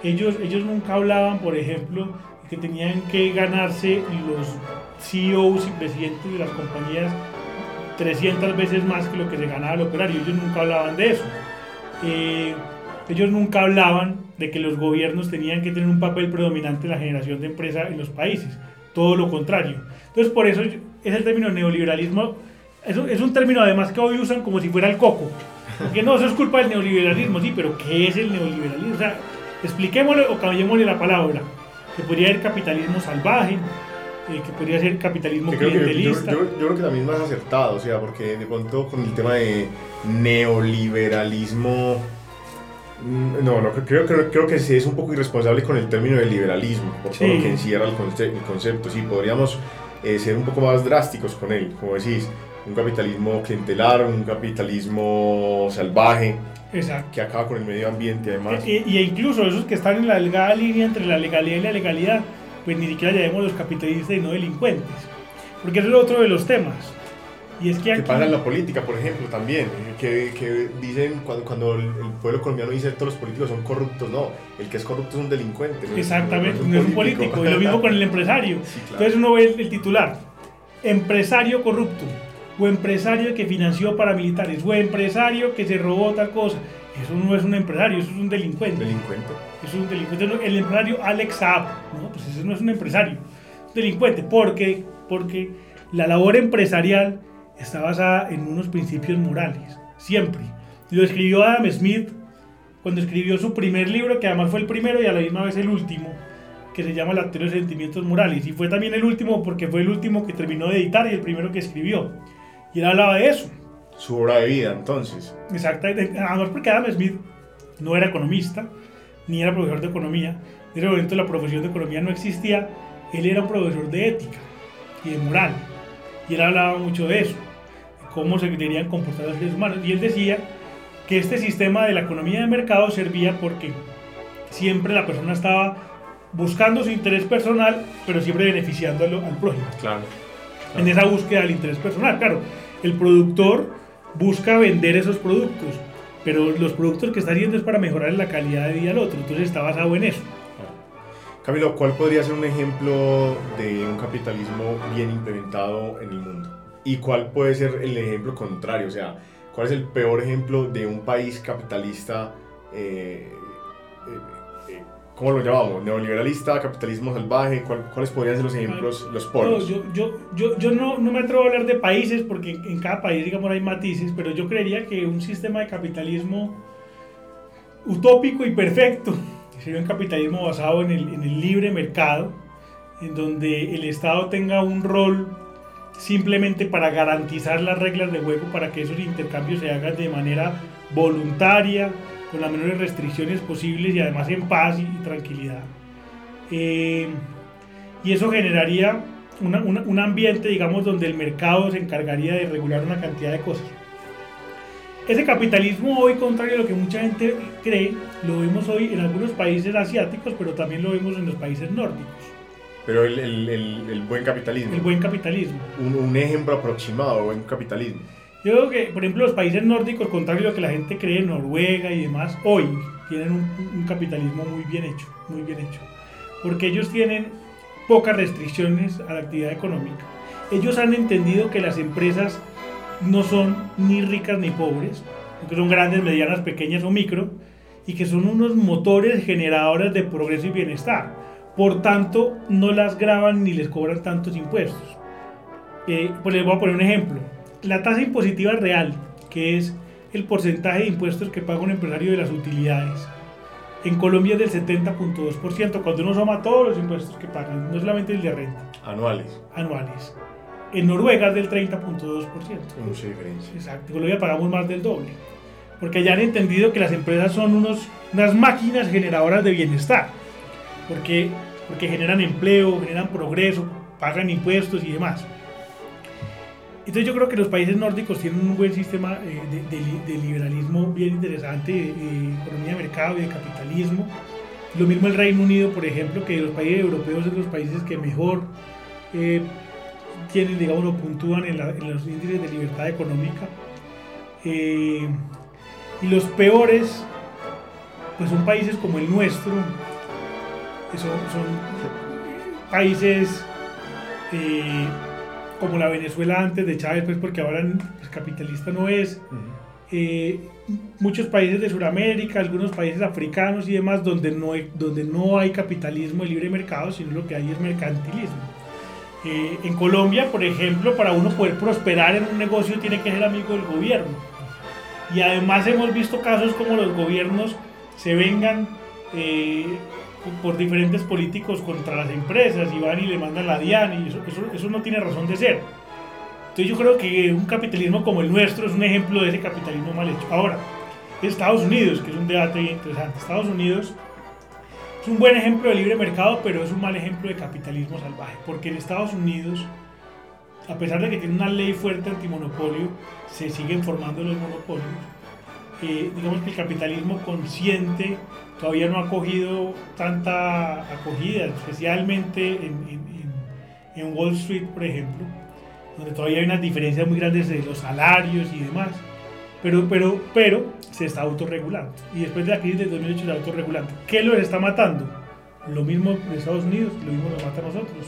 ellos, ellos nunca hablaban, por ejemplo, que tenían que ganarse los CEOs y presidentes de las compañías 300 veces más que lo que se ganaba el operario. Ellos nunca hablaban de eso. Eh, ellos nunca hablaban de que los gobiernos tenían que tener un papel predominante en la generación de empresas en los países. Todo lo contrario. Entonces, por eso es el término neoliberalismo. Es, es un término además que hoy usan como si fuera el coco. Que no, eso es culpa del neoliberalismo, sí, pero ¿qué es el neoliberalismo? O sea, Expliquémosle o cambiémosle la palabra. Que podría ser capitalismo salvaje, eh, que podría ser capitalismo clientelista. yo, creo que también más acertado, o sea, porque de pronto con el tema de neoliberalismo. Mm, no, no creo, creo, creo que sí es un poco irresponsable con el término de liberalismo, por todo lo que encierra el, concepto. Sí, podríamos eh, ser un poco más drásticos con él, como decís, un capitalismo clientelar, un capitalismo salvaje que acaba con el medio ambiente además. Y, incluso esos que están en la delgada línea entre la legalidad y la legalidad, pues ni siquiera llamemos los capitalistas y no delincuentes. Porque eso es otro de los temas. Y es que aquí... pasa en la política, por ejemplo, también, que, que dicen cuando, cuando, el pueblo colombiano dice que todos los políticos son corruptos, no, el que es corrupto es un delincuente. Exactamente, no es un, político. y lo mismo con el empresario. Entonces uno ve el, titular, empresario corrupto, o empresario que financió paramilitares, o empresario que se robó tal cosa. Eso no es un empresario, eso es un delincuente. Delincuente. Eso es un delincuente. El empresario Alex Saab, ¿no? Pues ese no es un empresario, es un delincuente. ¿Por qué? Porque la labor empresarial está basada en unos principios morales, siempre. Lo escribió Adam Smith cuando escribió su primer libro, que además fue el primero y a la misma vez el último, que se llama La teoría de sentimientos morales. Y fue también el último porque fue el último que terminó de editar y el primero que escribió. Y él hablaba de eso. Su obra de vida, entonces. Exactamente. Además porque Adam Smith no era economista, ni era profesor de economía. En ese momento la profesión de economía no existía. Él era un profesor de ética y de moral. Y él hablaba mucho de eso, de cómo se deberían comportar los seres humanos. Y él decía que este sistema de la economía de mercado servía porque siempre la persona estaba buscando su interés personal, pero siempre beneficiando al, prójimo. Claro, En esa búsqueda del interés personal, claro. El productor busca vender esos productos, pero los productos que está haciendo es para mejorar la calidad de vida del otro, entonces está basado en eso. Camilo, ¿cuál podría ser un ejemplo de un capitalismo bien implementado en el mundo? ¿Y cuál puede ser el ejemplo contrario? O sea, ¿cuál es el peor ejemplo de un país capitalista? Eh, eh, ¿Cómo lo llamamos? ¿Neoliberalista, capitalismo salvaje? ¿Cuáles podrían ser los ejemplos, los polos? yo, yo, yo, yo no, no, me atrevo a hablar de países porque en cada país, digamos, hay matices, pero yo creería que un sistema de capitalismo utópico y perfecto sería un capitalismo basado en el, en el libre mercado, en donde el Estado tenga un rol simplemente para garantizar las reglas de juego, para que esos intercambios se hagan de manera voluntaria, con las menores restricciones posibles y además en paz y, tranquilidad. Eh, y eso generaría un ambiente, digamos, donde el mercado se encargaría de regular una cantidad de cosas. Ese capitalismo hoy, contrario a lo que mucha gente cree, lo vemos hoy en algunos países asiáticos, pero también lo vemos en los países nórdicos. Pero el, el, el, buen capitalismo. El buen capitalismo. Un, un, ejemplo aproximado buen capitalismo. Yo creo que, por ejemplo, los países nórdicos, contrario a lo que la gente cree, Noruega y demás, hoy tienen un, un capitalismo muy bien hecho, muy bien hecho. Porque ellos tienen pocas restricciones a la actividad económica. Ellos han entendido que las empresas no son ni ricas ni pobres, que son grandes, medianas, pequeñas o micro, y que son unos motores generadores de progreso y bienestar. Por tanto, no las graban ni les cobran tantos impuestos. Eh, pues les voy a poner un ejemplo. La tasa impositiva real, que es el porcentaje de impuestos que paga un empresario de las utilidades, en Colombia es del 70.2%, cuando uno suma todos los impuestos que pagan, no solamente el de renta. Anuales. Anuales. En Noruega es del 30.2%. Mucha diferencia. Exacto. En Colombia pagamos más del doble. Porque ya han entendido que las empresas son unos, unas máquinas generadoras de bienestar. Porque, porque generan empleo, generan progreso, pagan impuestos y demás. Entonces yo creo que los países nórdicos tienen un buen sistema eh, de, liberalismo bien interesante, de, economía de mercado y de capitalismo. Lo mismo el Reino Unido, por ejemplo, que los países europeos son los países que mejor eh, tienen, digamos, puntúan en, los índices de libertad económica. Eh, y los peores, pues son países como el nuestro, que son, países eh, como la Venezuela antes de Chávez, pues porque ahora pues, capitalista no es. Eh, muchos países de Sudamérica, algunos países africanos y demás, donde no, hay, donde no hay capitalismo de libre mercado, sino lo que hay es mercantilismo. Eh, en Colombia, por ejemplo, para uno poder prosperar en un negocio tiene que ser amigo del gobierno. Y además hemos visto casos como los gobiernos se vengan eh, por diferentes políticos contra las empresas y van y le mandan la DIAN y eso, eso, no tiene razón de ser. Entonces yo creo que un capitalismo como el nuestro es un ejemplo de ese capitalismo mal hecho. Ahora, Estados Unidos, que es un debate interesante. Estados Unidos es un buen ejemplo de libre mercado, pero es un mal ejemplo de capitalismo salvaje, porque en Estados Unidos, a pesar de que tiene una ley fuerte antimonopolio, se siguen formando los monopolios. Eh, digamos que el capitalismo consciente todavía no ha cogido tanta acogida, especialmente en, Wall Street, por ejemplo. donde todavía hay unas diferencias muy grandes de los salarios y demás. Pero, pero, pero se está autorregulando. Y después de la crisis del 2008 se está autorregulando. ¿Qué los está matando? Lo mismo de Estados Unidos, lo mismo nos mata a nosotros.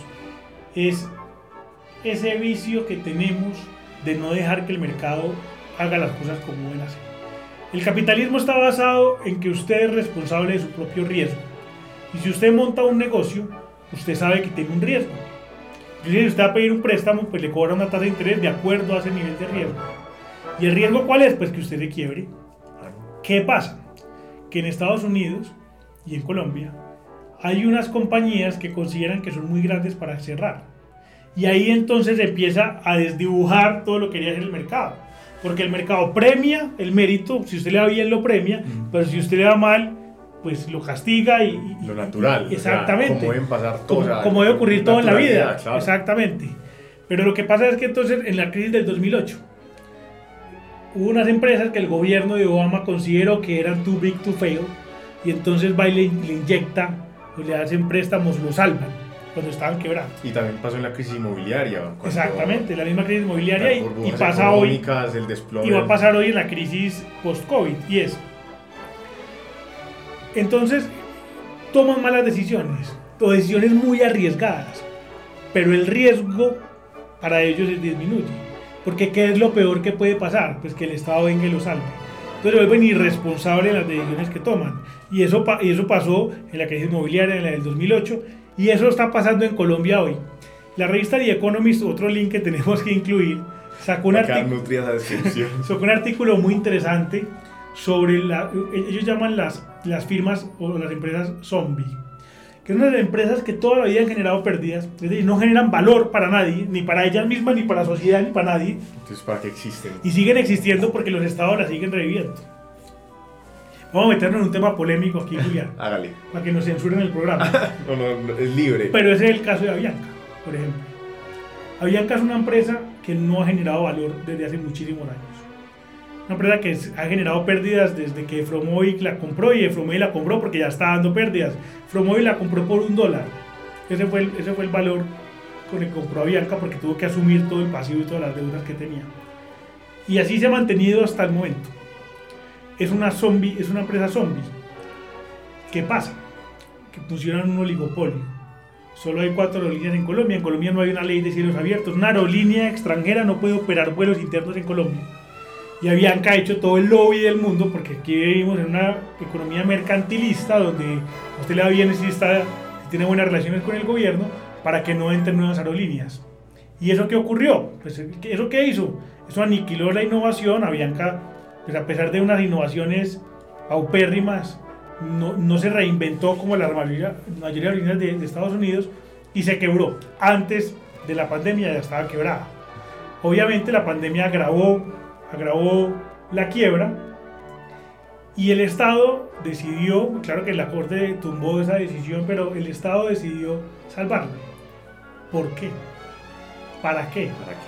Es ese vicio que tenemos de no dejar que el mercado haga las cosas como deben hacer. El capitalismo está basado en que usted es responsable de su propio riesgo. Y si usted monta un negocio, usted sabe que tiene un riesgo. Si usted va a pedir un préstamo, pues le cobra una tasa de interés de acuerdo a ese nivel de riesgo. ¿Y el riesgo cuál es? Pues que usted se quiebre. ¿Qué pasa? Que en Estados Unidos y en Colombia hay unas compañías que consideran que son muy grandes para cerrar. Y ahí entonces empieza a desdibujar todo lo que quería hacer el mercado. Porque el mercado premia el mérito, si usted le va bien lo premia, pero si usted le va mal, pues lo castiga y... lo natural. exactamente. como deben pasar cosas. Como, debe ocurrir todo en la vida. Exactamente. Pero lo que pasa es que entonces en la crisis del 2008 hubo unas empresas que el gobierno de Obama consideró que eran too big to fail y entonces va y le, inyecta o le hacen préstamos, lo salvan cuando estaban quebrados. Y también pasó en la crisis inmobiliaria. Exactamente, la misma crisis inmobiliaria y, y, pasa hoy. El y va a pasar hoy en la crisis post-COVID y es. Entonces, toman malas decisiones, o decisiones muy arriesgadas, pero el riesgo para ellos es disminuye. Porque ¿qué es lo peor que puede pasar? Pues que el Estado venga y lo salve. Entonces vuelven irresponsable en las decisiones que toman. Y eso, y eso pasó en la crisis inmobiliaria en la del 2008 y eso está pasando en Colombia hoy. La revista The Economist, otro link que tenemos que incluir, sacó un, sacó un artículo muy interesante sobre la, ellos llaman las, las firmas o las empresas zombie que son unas empresas que toda la vida han generado pérdidas, es decir, no generan valor para nadie, ni para ellas mismas, ni para la sociedad, ni para nadie. Entonces, ¿para qué existen? Y siguen existiendo porque los estados las siguen reviviendo. Vamos a meternos en un tema polémico aquí, Julián. Hágale. Para que nos censuren el programa. no, no, es libre. Pero ese es el caso de Avianca, por ejemplo. Avianca es una empresa que no ha generado valor desde hace muchísimos años una empresa que ha generado pérdidas desde que Fromovic la compró y Fromovic la compró porque ya está dando pérdidas. Fromovic la compró por un dólar. Ese fue, el, ese fue el valor con el que compró a Bianca porque tuvo que asumir todo el pasivo y todas las deudas que tenía. Y así se ha mantenido hasta el momento. Es una zombie, es una empresa zombie. ¿Qué pasa? Que en un oligopolio. Solo hay cuatro aerolíneas en Colombia. En Colombia no hay una ley de cielos abiertos. Una aerolínea extranjera no puede operar vuelos internos en Colombia y Avianca ha hecho todo el lobby del mundo, porque aquí vivimos en una economía mercantilista donde usted le va bien si, está, tiene buenas relaciones con el gobierno para que no entren nuevas aerolíneas. ¿Y eso qué ocurrió? Pues, ¿Eso qué hizo? Eso aniquiló la innovación. Avianca, pues a pesar de unas innovaciones paupérrimas, no, no se reinventó como la mayoría, mayoría de, de Estados Unidos y se quebró. Antes de la pandemia ya estaba quebrada. Obviamente la pandemia agravó agravó la quiebra y el Estado decidió, claro que la Corte tumbó esa decisión, pero el Estado decidió salvarlo. ¿Por qué? ¿Para qué? ¿Para qué?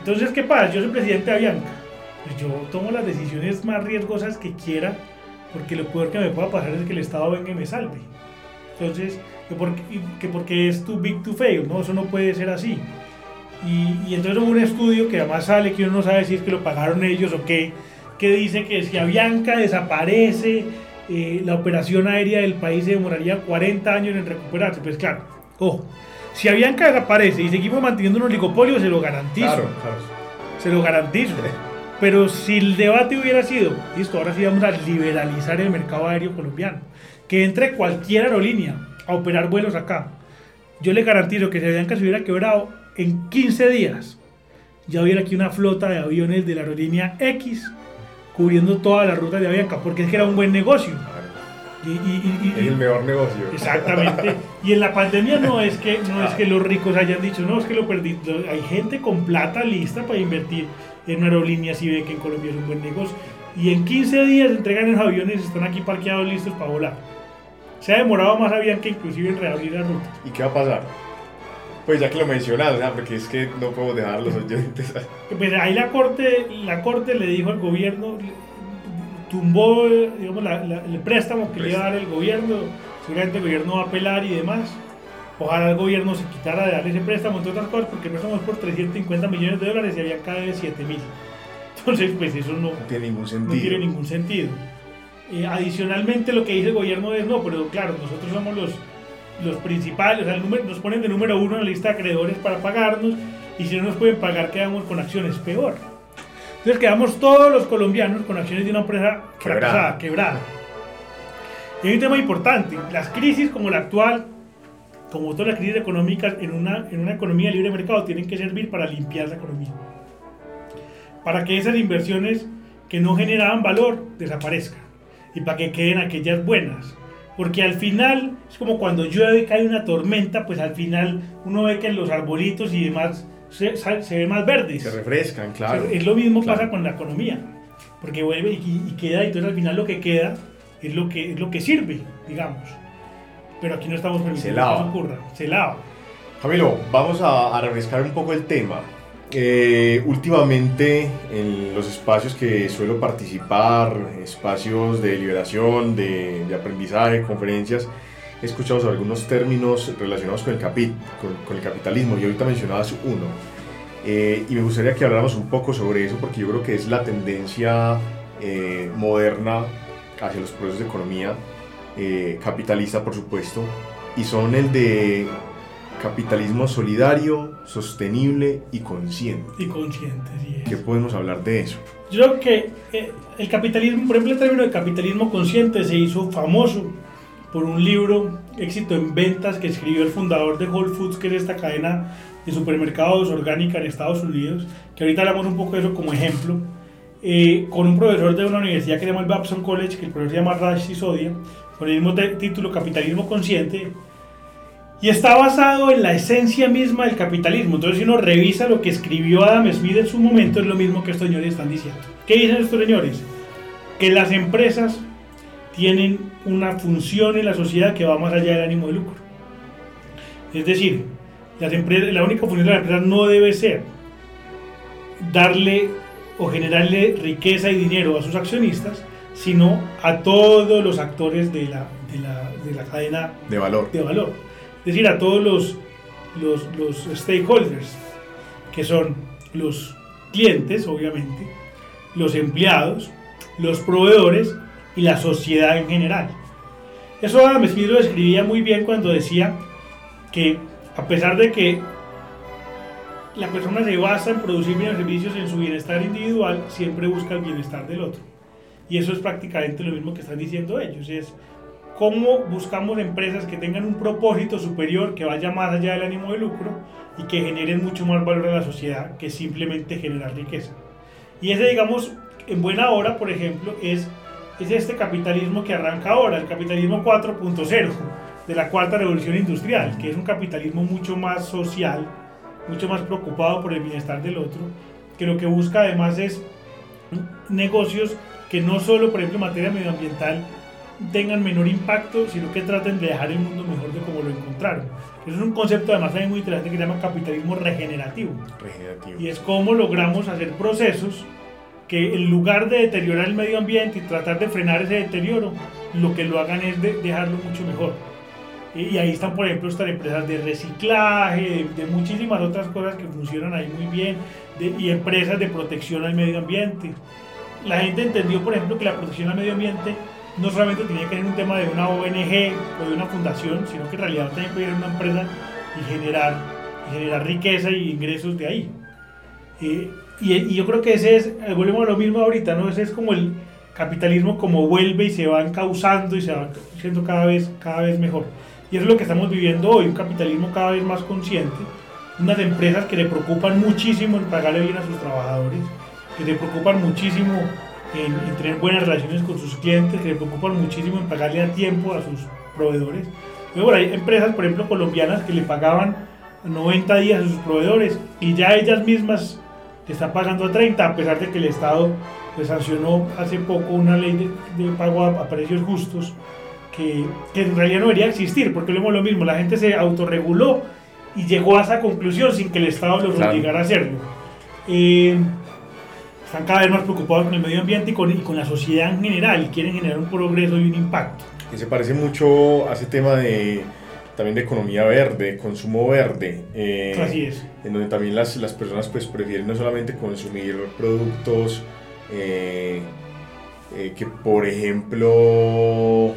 Entonces, ¿qué pasa? Yo soy presidente de Avianca. Pues yo tomo las decisiones más riesgosas que quiera, porque lo peor que me pueda pasar es que el Estado venga y me salve. Entonces, que porque, que porque es too big to fail, ¿no? Eso no puede ser así. Y, entonces hubo un estudio que además sale que uno no sabe si es que lo pagaron ellos o qué, que dice que si Avianca desaparece, eh, la operación aérea del país se demoraría 40 años en recuperarse. Pues claro, ojo, si Avianca desaparece y seguimos manteniendo un oligopolio, se lo garantizo. Claro, claro. Se lo garantizo. Pero si el debate hubiera sido, listo, ahora sí vamos a liberalizar el mercado aéreo colombiano, que entre cualquier aerolínea a operar vuelos acá, yo le garantizo que si Avianca se hubiera quebrado, en 15 días ya hubiera aquí una flota de aviones de la aerolínea X cubriendo toda la ruta de Avianca, porque es que era un buen negocio. Y, es el mejor negocio. Exactamente. y en la pandemia no es que no es que los ricos hayan dicho, no, es que lo perdí. Hay gente con plata lista para invertir en una aerolínea si ve que en Colombia es un buen negocio. Y en 15 días entregan los aviones, están aquí parqueados listos para volar. Se ha demorado más Avianca inclusive en reabrir la ruta. ¿Y qué va a pasar? Pues ya que lo mencionas, porque es que no puedo dejar los oyentes. Pues ahí la corte, la corte le dijo al gobierno, tumbó digamos, el préstamo que le iba a dar el gobierno, seguramente el gobierno va a apelar y demás. Ojalá el gobierno se quitara de darle ese préstamo, entre otras cosas, porque el préstamo es por 350 millones de dólares y había cada de 7 mil. Entonces, pues eso no, tiene ningún sentido. No tiene ningún sentido. Eh, adicionalmente, lo que dice el gobierno es, no, pero claro, nosotros somos los, los principales, o sea, nos ponen de número uno en la lista de acreedores para pagarnos y si no nos pueden pagar, quedamos con acciones peor. Entonces quedamos todos los colombianos con acciones de una empresa fracasada, quebrada. Y hay un tema importante, las crisis como la actual como todas las crisis económicas en una, en una economía de libre mercado, tienen que servir para limpiar la economía. Para que esas inversiones que no generaban valor desaparezcan. Y para que queden aquellas buenas. Porque al final, es como cuando llueve y cae una tormenta, pues al final uno ve que los arbolitos y demás se, se ven más verdes. Se refrescan, claro. Es lo mismo pasa con la economía. Porque vuelve y, y, queda, y entonces al final lo que queda es lo que, es lo que sirve, digamos pero aquí no estamos permitiendo que eso ocurra. Se lava. Camilo, vamos a, refrescar un poco el tema. Eh, últimamente en los espacios que suelo participar, espacios de liberación, de, aprendizaje, conferencias, he escuchado sobre algunos términos relacionados con el, capi, con, el capitalismo y ahorita mencionabas uno. Eh, y me gustaría que habláramos un poco sobre eso porque yo creo que es la tendencia eh, moderna hacia los procesos de economía eh, capitalista, por supuesto, y son el de capitalismo solidario, sostenible y consciente. Y consciente, sí. ¿Qué podemos hablar de eso? Yo creo que eh, el capitalismo, por ejemplo, el término de capitalismo consciente se hizo famoso por un libro, Éxito en Ventas, que escribió el fundador de Whole Foods, que es esta cadena de supermercados orgánica en Estados Unidos, que ahorita hablamos un poco de eso como ejemplo, eh, con un profesor de una universidad que se llama el Babson College, que el profesor se llama Raj Sisodia, con el mismo título Capitalismo Consciente, y está basado en la esencia misma del capitalismo. Entonces, si uno revisa lo que escribió Adam Smith en su momento, es lo mismo que estos señores están diciendo. ¿Qué dicen estos señores? Que las empresas tienen una función en la sociedad que va más allá del ánimo de lucro. Es decir, las empresas, la única función de la empresa no debe ser darle o generarle riqueza y dinero a sus accionistas, sino a todos los actores de la, de la, de la cadena de valor. de valor. Es decir, a todos los, los, los stakeholders, que son los clientes, obviamente, los empleados, los proveedores y la sociedad en general. Eso Adam Smith lo describía muy bien cuando decía que a pesar de que la persona se basa en producir bienes servicios en su bienestar individual, siempre busca el bienestar del otro. Y eso es prácticamente lo mismo que están diciendo ellos, es cómo buscamos empresas que tengan un propósito superior, que vaya más allá del ánimo de lucro y que generen mucho más valor a la sociedad que simplemente generar riqueza. Y ese, digamos, en buena hora, por ejemplo, es, es este capitalismo que arranca ahora, el capitalismo 4.0 de la cuarta revolución industrial, que es un capitalismo mucho más social, mucho más preocupado por el bienestar del otro, que lo que busca además es negocios que no solo, por ejemplo, en materia medioambiental tengan menor impacto, sino que traten de dejar el mundo mejor de como lo encontraron. Eso es un concepto además también muy interesante que se llama capitalismo regenerativo. regenerativo. Y es cómo logramos hacer procesos que en lugar de deteriorar el medio ambiente y tratar de frenar ese deterioro, lo que lo hagan es de dejarlo mucho mejor. Y ahí están, por ejemplo, estas empresas de reciclaje, de, muchísimas otras cosas que funcionan ahí muy bien, y empresas de protección al medio ambiente la gente entendió, por ejemplo, que la protección al medio ambiente no solamente tenía que ser un tema de una ONG o de una fundación, sino que en realidad también podía ser una empresa y generar, generar riqueza y ingresos de ahí. Eh, y, yo creo que ese es, volvemos a lo mismo ahorita, ¿no? Ese es como el capitalismo como vuelve y se va encauzando y se va siendo cada vez, cada vez mejor. Y eso es lo que estamos viviendo hoy, un capitalismo cada vez más consciente, unas empresas que le preocupan muchísimo en pagarle bien a sus trabajadores, que se preocupan muchísimo en, tener buenas relaciones con sus clientes, que se preocupan muchísimo en pagarle a tiempo a sus proveedores. Luego hay empresas, por ejemplo, colombianas que le pagaban 90 días a sus proveedores y ya ellas mismas le están pagando a 30, a pesar de que el Estado pues, sancionó hace poco una ley de, pago a, precios justos que, que, en realidad no debería existir, porque lo lo mismo, la gente se autorreguló y llegó a esa conclusión sin que el Estado los obligara a hacerlo. Eh, están cada vez más preocupados con el medio ambiente y con, y con la sociedad en general y quieren generar un progreso y un impacto. Y se parece mucho a ese tema de también de economía verde, consumo verde. Eh, Así es. En donde también las, las personas pues, prefieren no solamente consumir productos eh, eh, que, por ejemplo,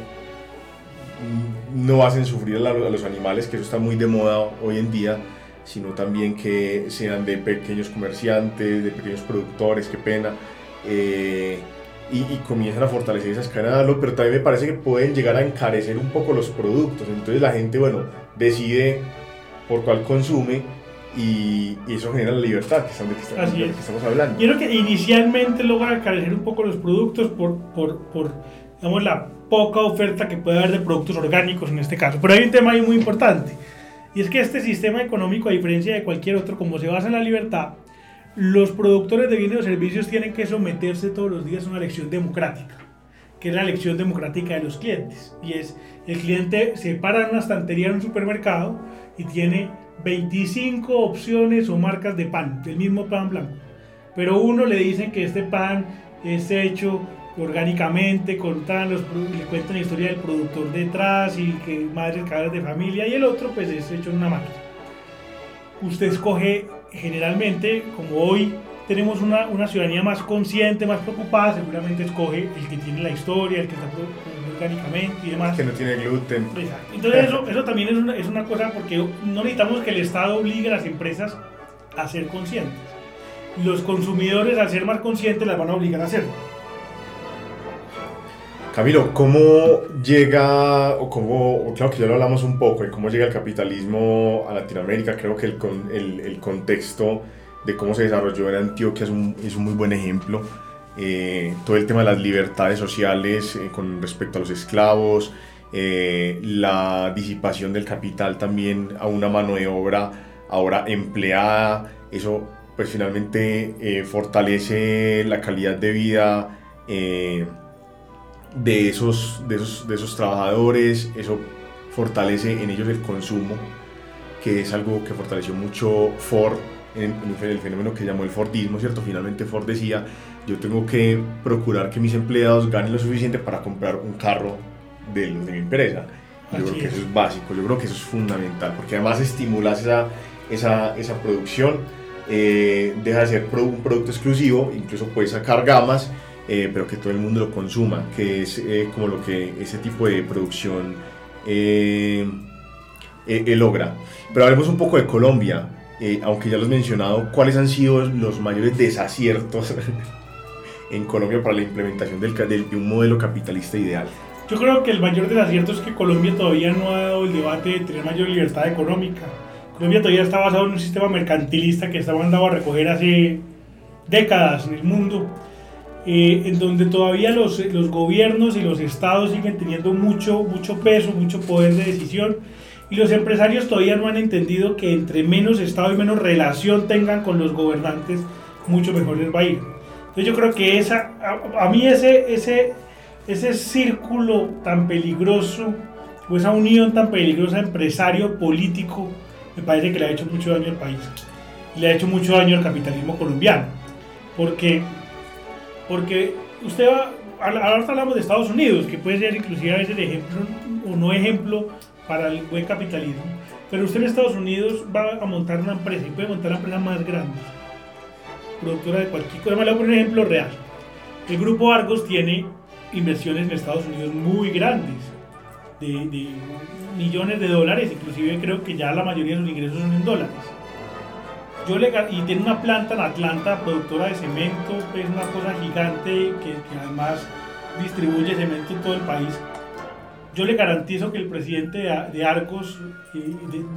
no hacen sufrir a, los animales, que eso está muy de moda hoy en día, sino también que sean de pequeños comerciantes, de pequeños productores, qué pena y, comienzan a fortalecer esas cadenas pero también me parece que pueden llegar a encarecer un poco los productos. Entonces la gente, bueno, decide por cuál consume y, eso genera la libertad, que de que, estamos hablando. Quiero que inicialmente logra encarecer un poco los productos por, por, por, digamos, la poca oferta que puede haber de productos orgánicos en este caso. Pero hay un tema ahí muy importante. Y es que este sistema económico, a diferencia de cualquier otro, como se basa en la libertad, los productores de bienes o servicios tienen que someterse todos los días a una elección democrática, que es la elección democrática de los clientes. Y es, el cliente se para en una estantería en un supermercado y tiene 25 opciones o marcas de pan, del mismo pan blanco. Pero uno le dicen que este pan es hecho orgánicamente, contan los, le cuentan la historia del productor detrás y que madres cabras de familia, y el otro pues es hecho en una máquina. Usted escoge generalmente, como hoy tenemos una, una, ciudadanía más consciente, más preocupada, seguramente escoge el que tiene la historia, el que está orgánicamente y demás. Que no tiene gluten. Exacto. Entonces eso, eso también es una, es una cosa porque no necesitamos que el Estado obligue a las empresas a ser conscientes. Los consumidores al ser más conscientes las van a obligar a hacerlo. Camilo, ¿cómo llega, o cómo, claro que ya lo hablamos un poco, de cómo llega el capitalismo a Latinoamérica? Creo que el, el, el contexto de cómo se desarrolló en Antioquia es un, es un muy buen ejemplo. Eh, todo el tema de las libertades sociales eh, con respecto a los esclavos, eh, la disipación del capital también a una mano de obra ahora empleada, eso pues finalmente fortalece la calidad de vida de esos, de esos, de esos trabajadores, eso fortalece en ellos el consumo, que es algo que fortaleció mucho Ford en, el fenómeno que llamó el Fordismo, ¿cierto? Finalmente Ford decía, yo tengo que procurar que mis empleados ganen lo suficiente para comprar un carro de de mi empresa. Yo creo que eso es básico, yo creo que eso es fundamental, porque además estimulas esa, esa, esa producción, eh, deja de ser un producto exclusivo, incluso puedes sacar gamas eh, pero que todo el mundo lo consuma, que es eh, como lo que ese tipo de producción eh, logra. Pero hablemos un poco de Colombia, aunque ya lo has mencionado, ¿cuáles han sido los mayores desaciertos en Colombia para la implementación del, de un modelo capitalista ideal? Yo creo que el mayor desacierto es que Colombia todavía no ha dado el debate de tener mayor libertad económica. Colombia todavía está basado en un sistema mercantilista que está mandado a recoger hace décadas en el mundo eh, en donde todavía los, los gobiernos y los estados siguen teniendo mucho, mucho peso, mucho poder de decisión, y los empresarios todavía no han entendido que entre menos estado y menos relación tengan con los gobernantes, mucho mejor les va a ir. Entonces yo creo que esa, a, mí ese, ese, ese círculo tan peligroso, o esa unión tan peligrosa empresario político, me parece que le ha hecho mucho daño al país. Le ha hecho mucho daño al capitalismo colombiano. Porque porque usted va, ahora hablamos de Estados Unidos, que puede ser inclusive a veces el ejemplo o no ejemplo para el buen capitalismo. Pero usted en Estados Unidos va a montar una empresa y puede montar una empresa más grande, productora de cualquier cosa. Le voy a poner un ejemplo real. El grupo Argos tiene inversiones en Estados Unidos muy grandes, de, de millones de dólares, inclusive creo que ya la mayoría de sus ingresos son en dólares. Yo le, y tiene una planta en Atlanta, productora de cemento, es una cosa gigante que, además distribuye cemento en todo el país. Yo le garantizo que el presidente de, Argos,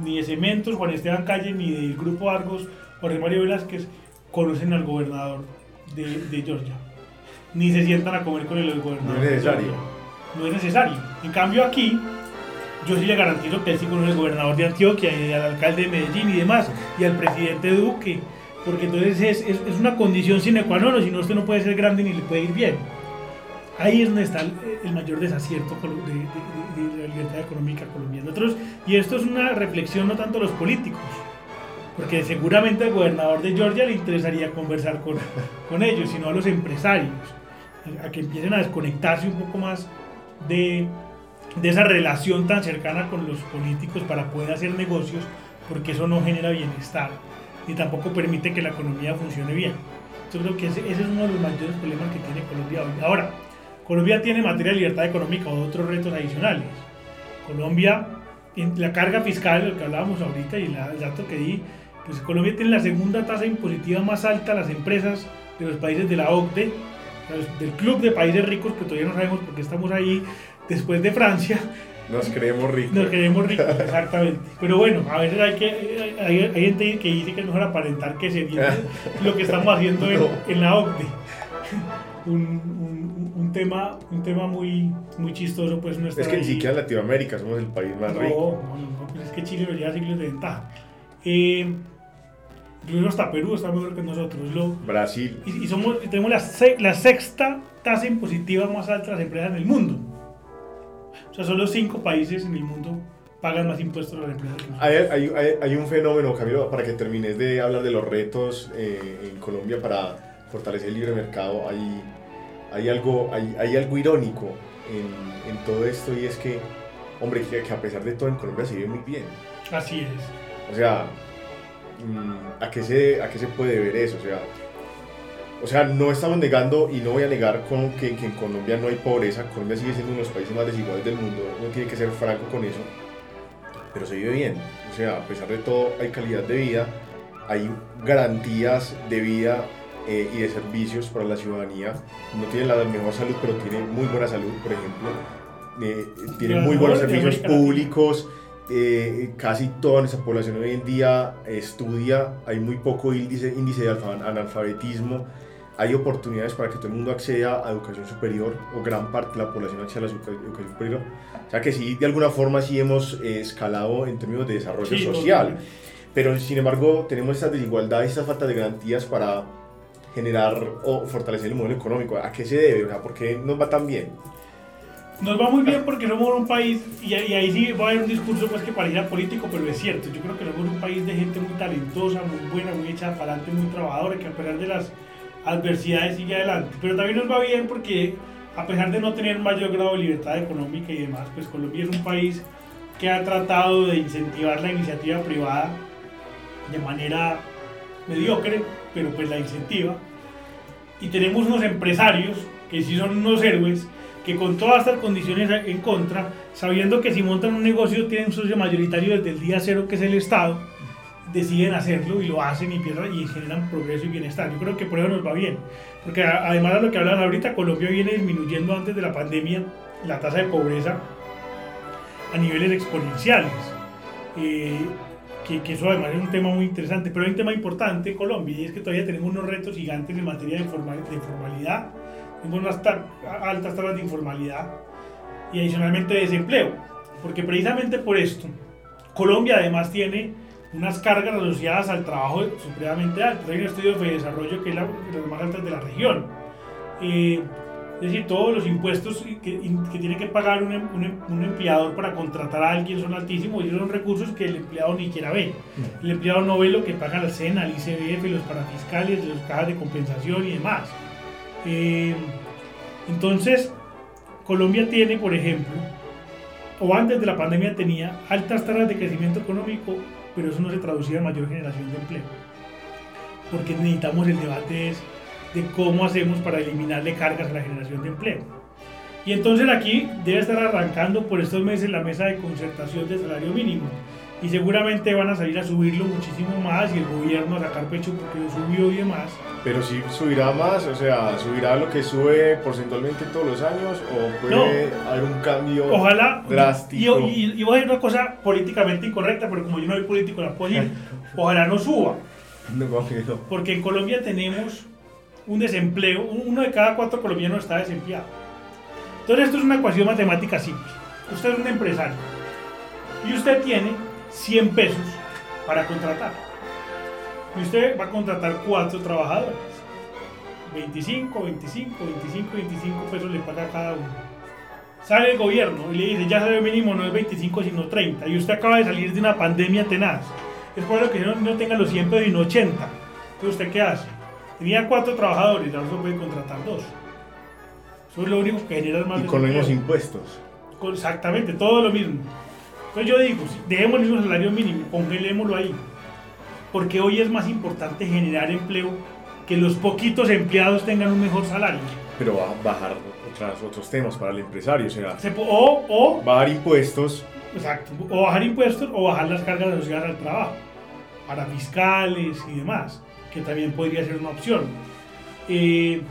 ni de Cementos, Juan Esteban Calle, ni del grupo Argos, Jorge Mario Velázquez, conocen al gobernador de, Georgia. Ni se sientan a comer con el gobernador. No es necesario. No es necesario. En cambio aquí, yo sí le garantizo que él sí conoce al gobernador de Antioquia y al alcalde de Medellín y demás, y al presidente Duque, porque entonces es, es, es una condición sine qua non, si no usted no puede ser grande ni le puede ir bien. Ahí es donde está el, mayor desacierto de, de, la libertad económica colombiana. y esto es una reflexión no tanto a los políticos, porque seguramente al gobernador de Georgia le interesaría conversar con, con ellos, sino a los empresarios, a que empiecen a desconectarse un poco más de de esa relación tan cercana con los políticos para poder hacer negocios, porque eso no genera bienestar ni tampoco permite que la economía funcione bien. Yo creo que ese, es uno de los mayores problemas que tiene Colombia hoy. Ahora, Colombia tiene materia de libertad económica o otros retos adicionales. Colombia, la carga fiscal, lo que hablábamos ahorita y el dato que di, pues Colombia tiene la segunda tasa impositiva más alta a las empresas de los países de la OCDE, del Club de Países Ricos, que todavía no sabemos por qué estamos ahí después de Francia. Nos creemos ricos. Nos creemos ricos, exactamente. Pero bueno, a veces hay que hay, gente que dice que es mejor aparentar que sería lo que estamos haciendo en, la OCDE. Un, un, tema, un tema muy, muy chistoso, pues nuestra. Es que ni siquiera en Latinoamérica somos el país más rico. No, no, no, pues es que Chile lleva siglos de ventaja. Eh, incluso hasta Perú está mejor que nosotros. Lo, Brasil. Y, somos, tenemos la, la sexta tasa impositiva más alta de las empresas en el mundo. O sea, solo cinco países en el mundo pagan más impuestos a las empresas. hay, hay, hay, un fenómeno, Camilo, para que termines de hablar de los retos eh, en Colombia para fortalecer el libre mercado. Hay, hay, algo, hay, hay algo irónico en, en, todo esto y es que, hombre, que, que, a pesar de todo en Colombia se vive muy bien. Así es. O sea, mm, ¿a qué se, a qué se puede ver eso? O sea, o sea, no estamos negando y no voy a negar con que, en Colombia no hay pobreza. Colombia sigue siendo uno de los países más desiguales del mundo. Uno tiene que ser franco con eso. Pero se vive bien. O sea, a pesar de todo, hay calidad de vida, hay garantías de vida eh, y de servicios para la ciudadanía. No tiene la mejor salud, pero tiene muy buena salud, por ejemplo. Eh, tiene muy buenos servicios públicos. Eh, casi toda nuestra población hoy en día estudia, hay muy poco índice, índice de analfabetismo hay oportunidades para que todo el mundo acceda a educación superior o gran parte de la población acceda a la educación superior. O sea que sí, de alguna forma sí hemos eh, escalado en términos de desarrollo social, pero sin embargo tenemos estas desigualdades, estas falta de garantías para generar o fortalecer el modelo económico. ¿A qué se debe? O sea, ¿Por qué nos va tan bien? Nos va muy bien porque somos un país, y, ahí sí va a haber un discurso pues que pareciera político, pero es cierto, yo creo que somos un país de gente muy talentosa, muy buena, muy hecha para adelante, muy trabajadora, que a pesar de las adversidades sigue adelante. Pero también nos va bien porque a pesar de no tener mayor grado de libertad económica y demás, pues Colombia es un país que ha tratado de incentivar la iniciativa privada de manera mediocre, pero pues la incentiva. Y tenemos unos empresarios que sí son unos héroes, que con todas estas condiciones en contra, sabiendo que si montan un negocio tienen un socio mayoritario desde el día cero, que es el Estado, deciden hacerlo y lo hacen y, empiezan, y generan progreso y bienestar. Yo creo que por eso nos va bien. Porque además de lo que hablan ahorita, Colombia viene disminuyendo antes de la pandemia la tasa de pobreza a niveles exponenciales. Eh, que, que, eso además es un tema muy interesante. Pero hay un tema importante en Colombia y es que todavía tenemos unos retos gigantes en materia de, informal, de informalidad. Tenemos unas altas tasas de informalidad y adicionalmente de desempleo. Porque precisamente por esto, Colombia además tiene unas cargas asociadas al trabajo supremamente altas. Hay un estudio de desarrollo que es la, de las más altas de la región. Eh, es decir, todos los impuestos que, que tiene que pagar un, un, un, empleador para contratar a alguien son altísimos y son recursos que el empleado ni siquiera ve. Mm. El empleado no ve lo que paga el SENA, el ICBF, los parafiscales, las cajas de compensación y demás. Eh, entonces, Colombia tiene, por ejemplo, o antes de la pandemia tenía altas tasas de crecimiento económico pero eso no se traducía en mayor generación de empleo. Porque necesitamos el debate de cómo hacemos para eliminarle cargas a la generación de empleo. Y entonces aquí debe estar arrancando por estos meses la mesa de concertación de salario mínimo. Y seguramente van a salir a subirlo muchísimo más y el gobierno a sacar pecho porque lo subió y demás. Pero si subirá más, o sea, subirá lo que sube porcentualmente todos los años o puede haber un cambio ojalá, drástico. Y, y, voy a decir una cosa políticamente incorrecta, pero como yo no soy político, la puedo decir, ojalá no suba. No, Porque en Colombia tenemos un desempleo, uno de cada cuatro colombianos está desempleado. Entonces esto es una ecuación matemática simple. Usted es un empresario y usted tiene 100 pesos para contratar y usted va a contratar cuatro trabajadores. 25, 25, 25, 25 pesos le paga a cada uno. Sale el gobierno y le dice, ya sabe mínimo no es 25 sino 30. Y usted acaba de salir de una pandemia tenaz. Es probable que no, no tenga los 100 pesos sino 80. Entonces usted qué hace? Tenía cuatro trabajadores, ahora solo puede contratar dos. Eso es lo único que genera más... Y con los impuestos. Exactamente, todo lo mismo. Entonces yo digo, dejemos el salario mínimo, congelémoslo ahí. Porque hoy es más importante generar empleo que los poquitos empleados tengan un mejor salario. Pero va a bajar otras, otros temas para el empresario, o sea, o, o bajar impuestos. Exacto, o bajar impuestos o bajar las cargas asociadas al trabajo, para fiscales y demás, que también podría ser una opción. Eh,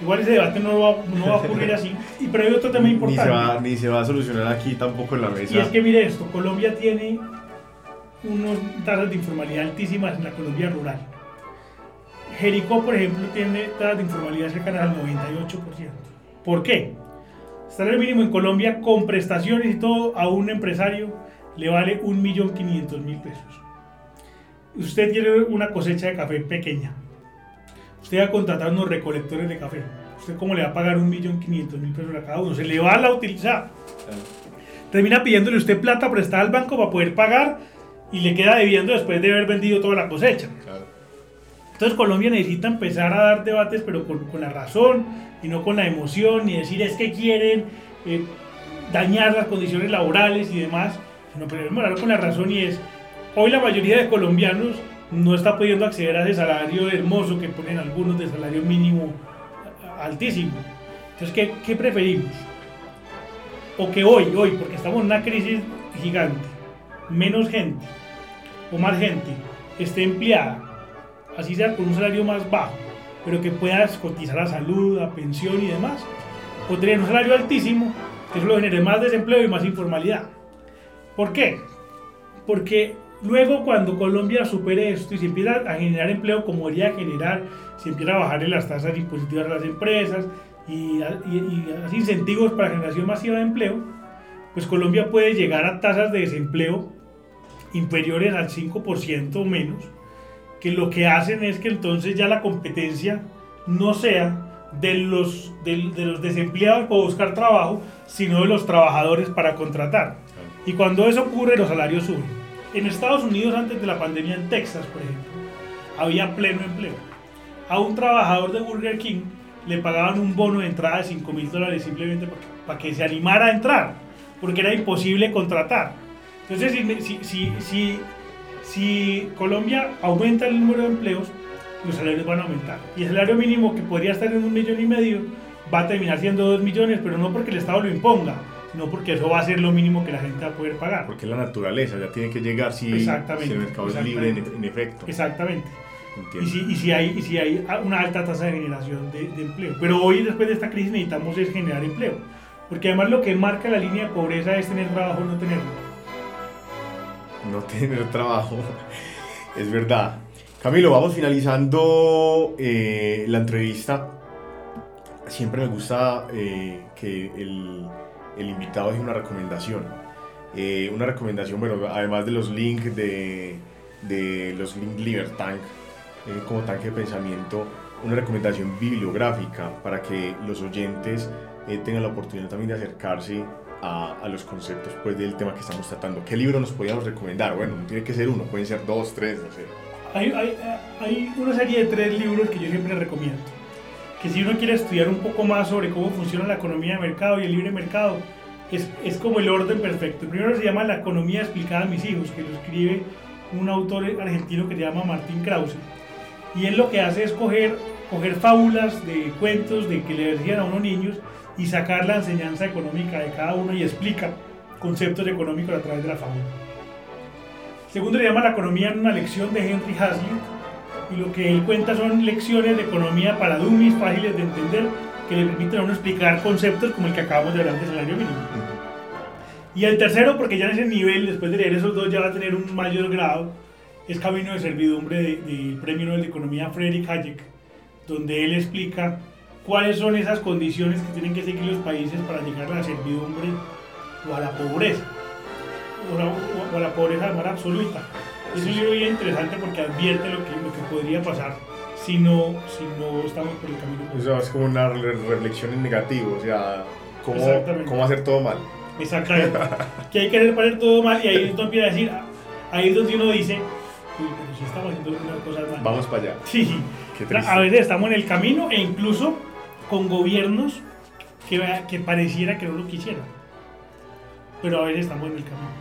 igual ese debate no va, no va a ocurrir así, y, pero hay otro tema importante. Ni se, va, ni se va a solucionar aquí tampoco en la mesa. Y es que mire esto, Colombia tiene unas tasas de informalidad altísimas en la Colombia rural. Jericó, por ejemplo, tiene tasas de informalidad cercanas al 98%. ¿Por qué? El salario mínimo en Colombia con prestaciones y todo a un empresario le vale 1.500.000 pesos. Usted tiene una cosecha de café pequeña. Usted va a contratar unos recolectores de café. ¿Usted cómo le va a pagar 1.500.000 pesos a cada uno? Se le va a la utilizar. Termina pidiéndole usted plata prestada al banco para poder pagar y le queda debiendo después de haber vendido toda la cosecha. Entonces Colombia necesita empezar a dar debates, pero con, con, la razón y no con la emoción, ni decir es que quieren eh, dañar las condiciones laborales y demás, sino primero hablar con la razón y es, hoy la mayoría de colombianos no está pudiendo acceder a ese salario hermoso que ponen algunos de salario mínimo altísimo. Entonces, ¿qué, preferimos? O que hoy, hoy, porque estamos en una crisis gigante, menos gente o más gente esté empleada así sea con un salario más bajo, pero que puedas cotizar a salud, a pensión y demás, o tener un salario altísimo, que eso lo genere más desempleo y más informalidad. ¿Por qué? Porque luego cuando Colombia supere esto y se empieza a generar empleo como debería generar, se empieza a bajar las tasas impositivas a las empresas y, y, incentivos para generación masiva de empleo, pues Colombia puede llegar a tasas de desempleo inferiores al 5% o menos, que lo que hacen es que entonces ya la competencia no sea de los, de, los desempleados para buscar trabajo, sino de los trabajadores para contratar. Y cuando eso ocurre, los salarios suben. En Estados Unidos, antes de la pandemia, en Texas, por ejemplo, había pleno empleo. A un trabajador de Burger King le pagaban un bono de entrada de 5 mil dólares simplemente para, para que se animara a entrar, porque era imposible contratar. Entonces, si, si, si si Colombia aumenta el número de empleos, los salarios van a aumentar. Y el salario mínimo que podría estar en un millón y medio va a terminar siendo dos millones, pero no porque el Estado lo imponga, sino porque eso va a ser lo mínimo que la gente va a poder pagar. Porque la naturaleza ya tiene que llegar si, si el mercado es libre en, efecto. Exactamente. Y si, y si, hay, y si hay una alta tasa de generación de, de, empleo. Pero hoy, después de esta crisis, necesitamos es generar empleo. Porque además lo que marca la línea de pobreza es tener trabajo o no tenerlo no tener trabajo. es verdad. Camilo, vamos finalizando eh, la entrevista. Siempre me gusta eh, que el, invitado deje una recomendación. Eh, una recomendación, bueno, además de los links de, de los links Libertank como tanque de pensamiento, una recomendación bibliográfica para que los oyentes tengan la oportunidad también de acercarse a, los conceptos pues, del tema que estamos tratando. ¿Qué libro nos podríamos recomendar? Bueno, no tiene que ser uno, pueden ser dos, tres, no sé. Hay, hay, hay una serie de tres libros que yo siempre recomiendo. Que si uno quiere estudiar un poco más sobre cómo funciona la economía de mercado y el libre mercado, es, es como el orden perfecto. El primero se llama La economía explicada a mis hijos, que lo escribe un autor argentino que se llama Martín Krause. Y él lo que hace es coger, coger fábulas de cuentos de que le decían a unos niños y sacar la enseñanza económica de cada uno y explica conceptos económicos a través de la fábula. Segundo le llama la economía en una lección de Henry Hazlitt y lo que él cuenta son lecciones de economía para dummies fáciles de entender que le permiten a uno explicar conceptos como el que acabamos de hablar de salario mínimo. Y el tercero, porque ya en ese nivel, después de leer esos dos, ya va a tener un mayor grado, es Camino de Servidumbre del Premio Nobel de Economía Frederick Hayek, donde él explica cuáles son esas condiciones que tienen que seguir los países para llegar a la servidumbre o a la pobreza, o, a la pobreza de manera absoluta. Es un libro bien interesante porque advierte lo que podría pasar si no, si no estamos por el camino. O sea, es como una reflexión en negativo, o sea, cómo, cómo hacer todo mal. Exactamente. que hay que hacer todo mal y ahí es donde empieza a decir, ahí es donde uno dice, uy, pero si estamos haciendo una cosa mal. Vamos para allá. Sí. A veces estamos en el camino e incluso con gobiernos que, que pareciera que no lo quisieran. pero a veces estamos en el camino.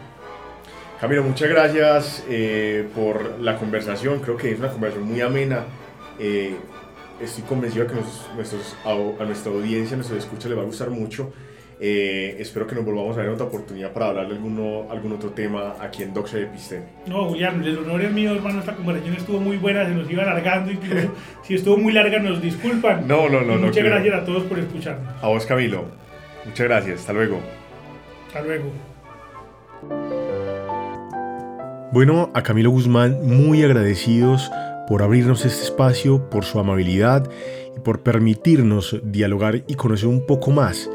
Camilo, muchas gracias eh, por la conversación. Creo que es una conversación muy amena. Eh, estoy convencido de que nuestros, a, nuestra audiencia, a nuestros escuchas, le va a gustar mucho. Eh, espero que nos volvamos a ver en otra oportunidad para hablar de alguno, algún otro tema aquí en Doxa de Episteme. No, Julián, el honor es mío, hermano. Esta conversación estuvo muy buena, se nos iba alargando. Incluso si estuvo muy larga, nos disculpan. No, no, no. muchas gracias a todos por escucharnos. A vos, Camilo. Muchas gracias. Hasta luego. Hasta luego. Bueno, a Camilo Guzmán, muy agradecidos por abrirnos este espacio, por su amabilidad y por permitirnos dialogar y conocer un poco más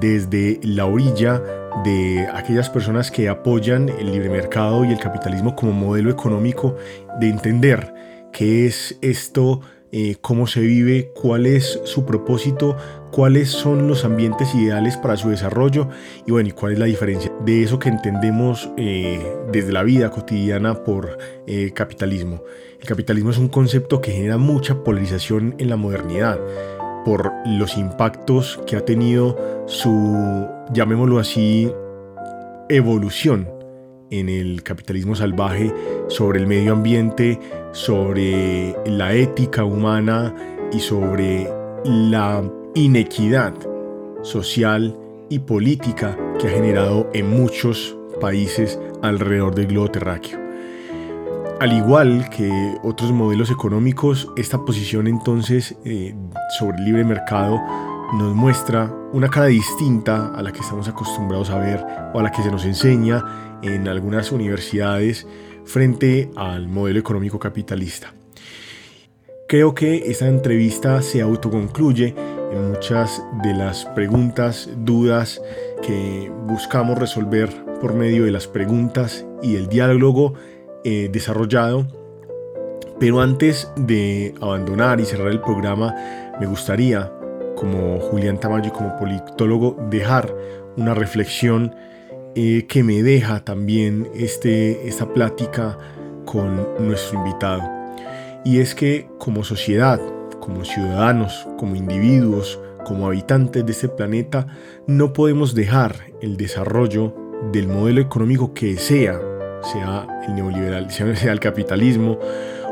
desde la orilla de aquellas personas que apoyan el libre mercado y el capitalismo como modelo económico, de entender qué es esto, eh, cómo se vive, cuál es su propósito, cuáles son los ambientes ideales para su desarrollo y bueno, y cuál es la diferencia de eso que entendemos eh, desde la vida cotidiana por eh, capitalismo. El capitalismo es un concepto que genera mucha polarización en la modernidad por los impactos que ha tenido su, llamémoslo así, evolución en el capitalismo salvaje sobre el medio ambiente, sobre la ética humana y sobre la inequidad social y política que ha generado en muchos países alrededor del globo terráqueo. Al igual que otros modelos económicos, esta posición entonces eh, sobre el libre mercado nos muestra una cara distinta a la que estamos acostumbrados a ver o a la que se nos enseña en algunas universidades frente al modelo económico capitalista. Creo que esta entrevista se autoconcluye muchas de las preguntas, dudas que buscamos resolver por medio de las preguntas y el diálogo eh, desarrollado. Pero antes de abandonar y cerrar el programa, me gustaría, como Julián Tamayo y como politólogo, dejar una reflexión eh, que me deja también este, esta plática con nuestro invitado. Y es que como sociedad, como ciudadanos, como individuos, como habitantes de este planeta, no podemos dejar el desarrollo del modelo económico que sea sea el neoliberal, sea el capitalismo,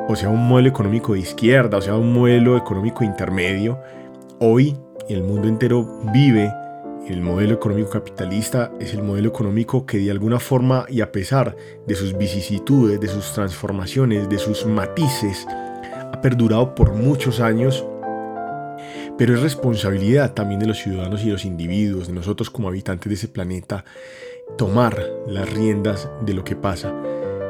o sea un modelo económico de izquierda, o sea un modelo económico intermedio, hoy el mundo entero vive el modelo económico capitalista es el modelo económico que de alguna forma y a pesar de sus vicisitudes, de sus transformaciones, de sus matices, perdurado por muchos años, pero es responsabilidad también de los ciudadanos y los individuos, de nosotros como habitantes de ese planeta, tomar las riendas de lo que pasa,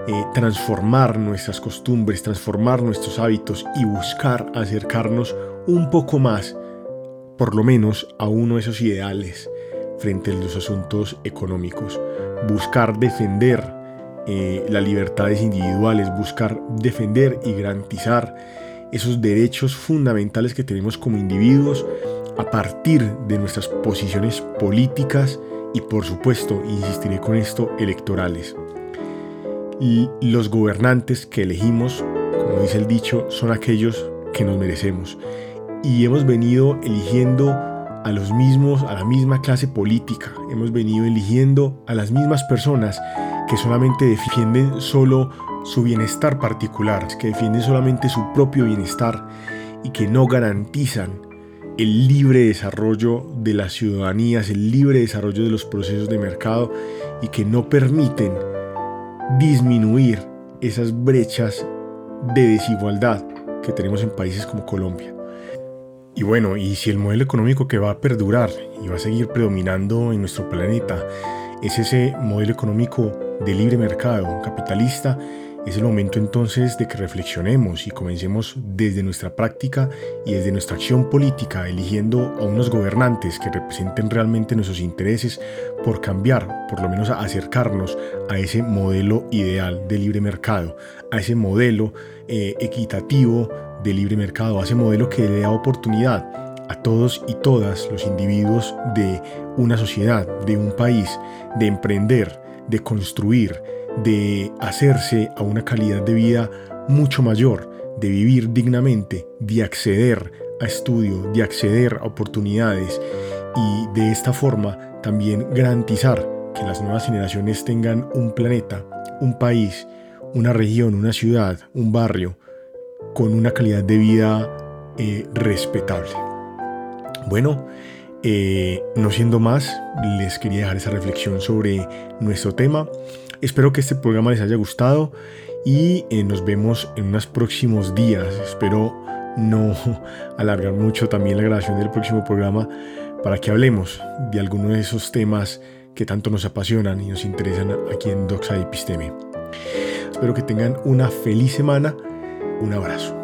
eh, transformar nuestras costumbres, transformar nuestros hábitos y buscar acercarnos un poco más, por lo menos, a uno de esos ideales frente a los asuntos económicos. Buscar defender eh, las libertades individuales, buscar defender y garantizar esos derechos fundamentales que tenemos como individuos a partir de nuestras posiciones políticas, y por supuesto, insistiré con esto, electorales. Y los gobernantes que elegimos, como dice el dicho, son aquellos que nos merecemos. Y hemos venido eligiendo a los mismos, a la misma clase política. Hemos venido eligiendo a las mismas personas que solamente defienden solo su bienestar particular, que defienden solamente su propio bienestar y que no garantizan el libre desarrollo de las ciudadanías, el libre desarrollo de los procesos de mercado y que no permiten disminuir esas brechas de desigualdad que tenemos en países como Colombia. Y bueno, y si el modelo económico que va a perdurar y va a seguir predominando en nuestro planeta es ese modelo económico de libre mercado, capitalista, es el momento entonces de que reflexionemos y comencemos desde nuestra práctica y desde nuestra acción política, eligiendo a unos gobernantes que representen realmente nuestros intereses por cambiar, por lo menos acercarnos a ese modelo ideal de libre mercado, a ese modelo eh, equitativo de libre mercado, a ese modelo que le da oportunidad a todos y todas los individuos de una sociedad, de un país, de emprender, de construir, de hacerse a una calidad de vida mucho mayor, de vivir dignamente, de acceder a estudio, de acceder a oportunidades y de esta forma también garantizar que las nuevas generaciones tengan un planeta, un país, una región, una ciudad, un barrio con una calidad de vida eh, respetable. Bueno, eh, no siendo más, les quería dejar esa reflexión sobre nuestro tema. Espero que este programa les haya gustado y eh, nos vemos en unos próximos días. Espero no alargar mucho también la grabación del próximo programa para que hablemos de algunos de esos temas que tanto nos apasionan y nos interesan aquí en Doxa Episteme. Espero que tengan una feliz semana. Un abrazo.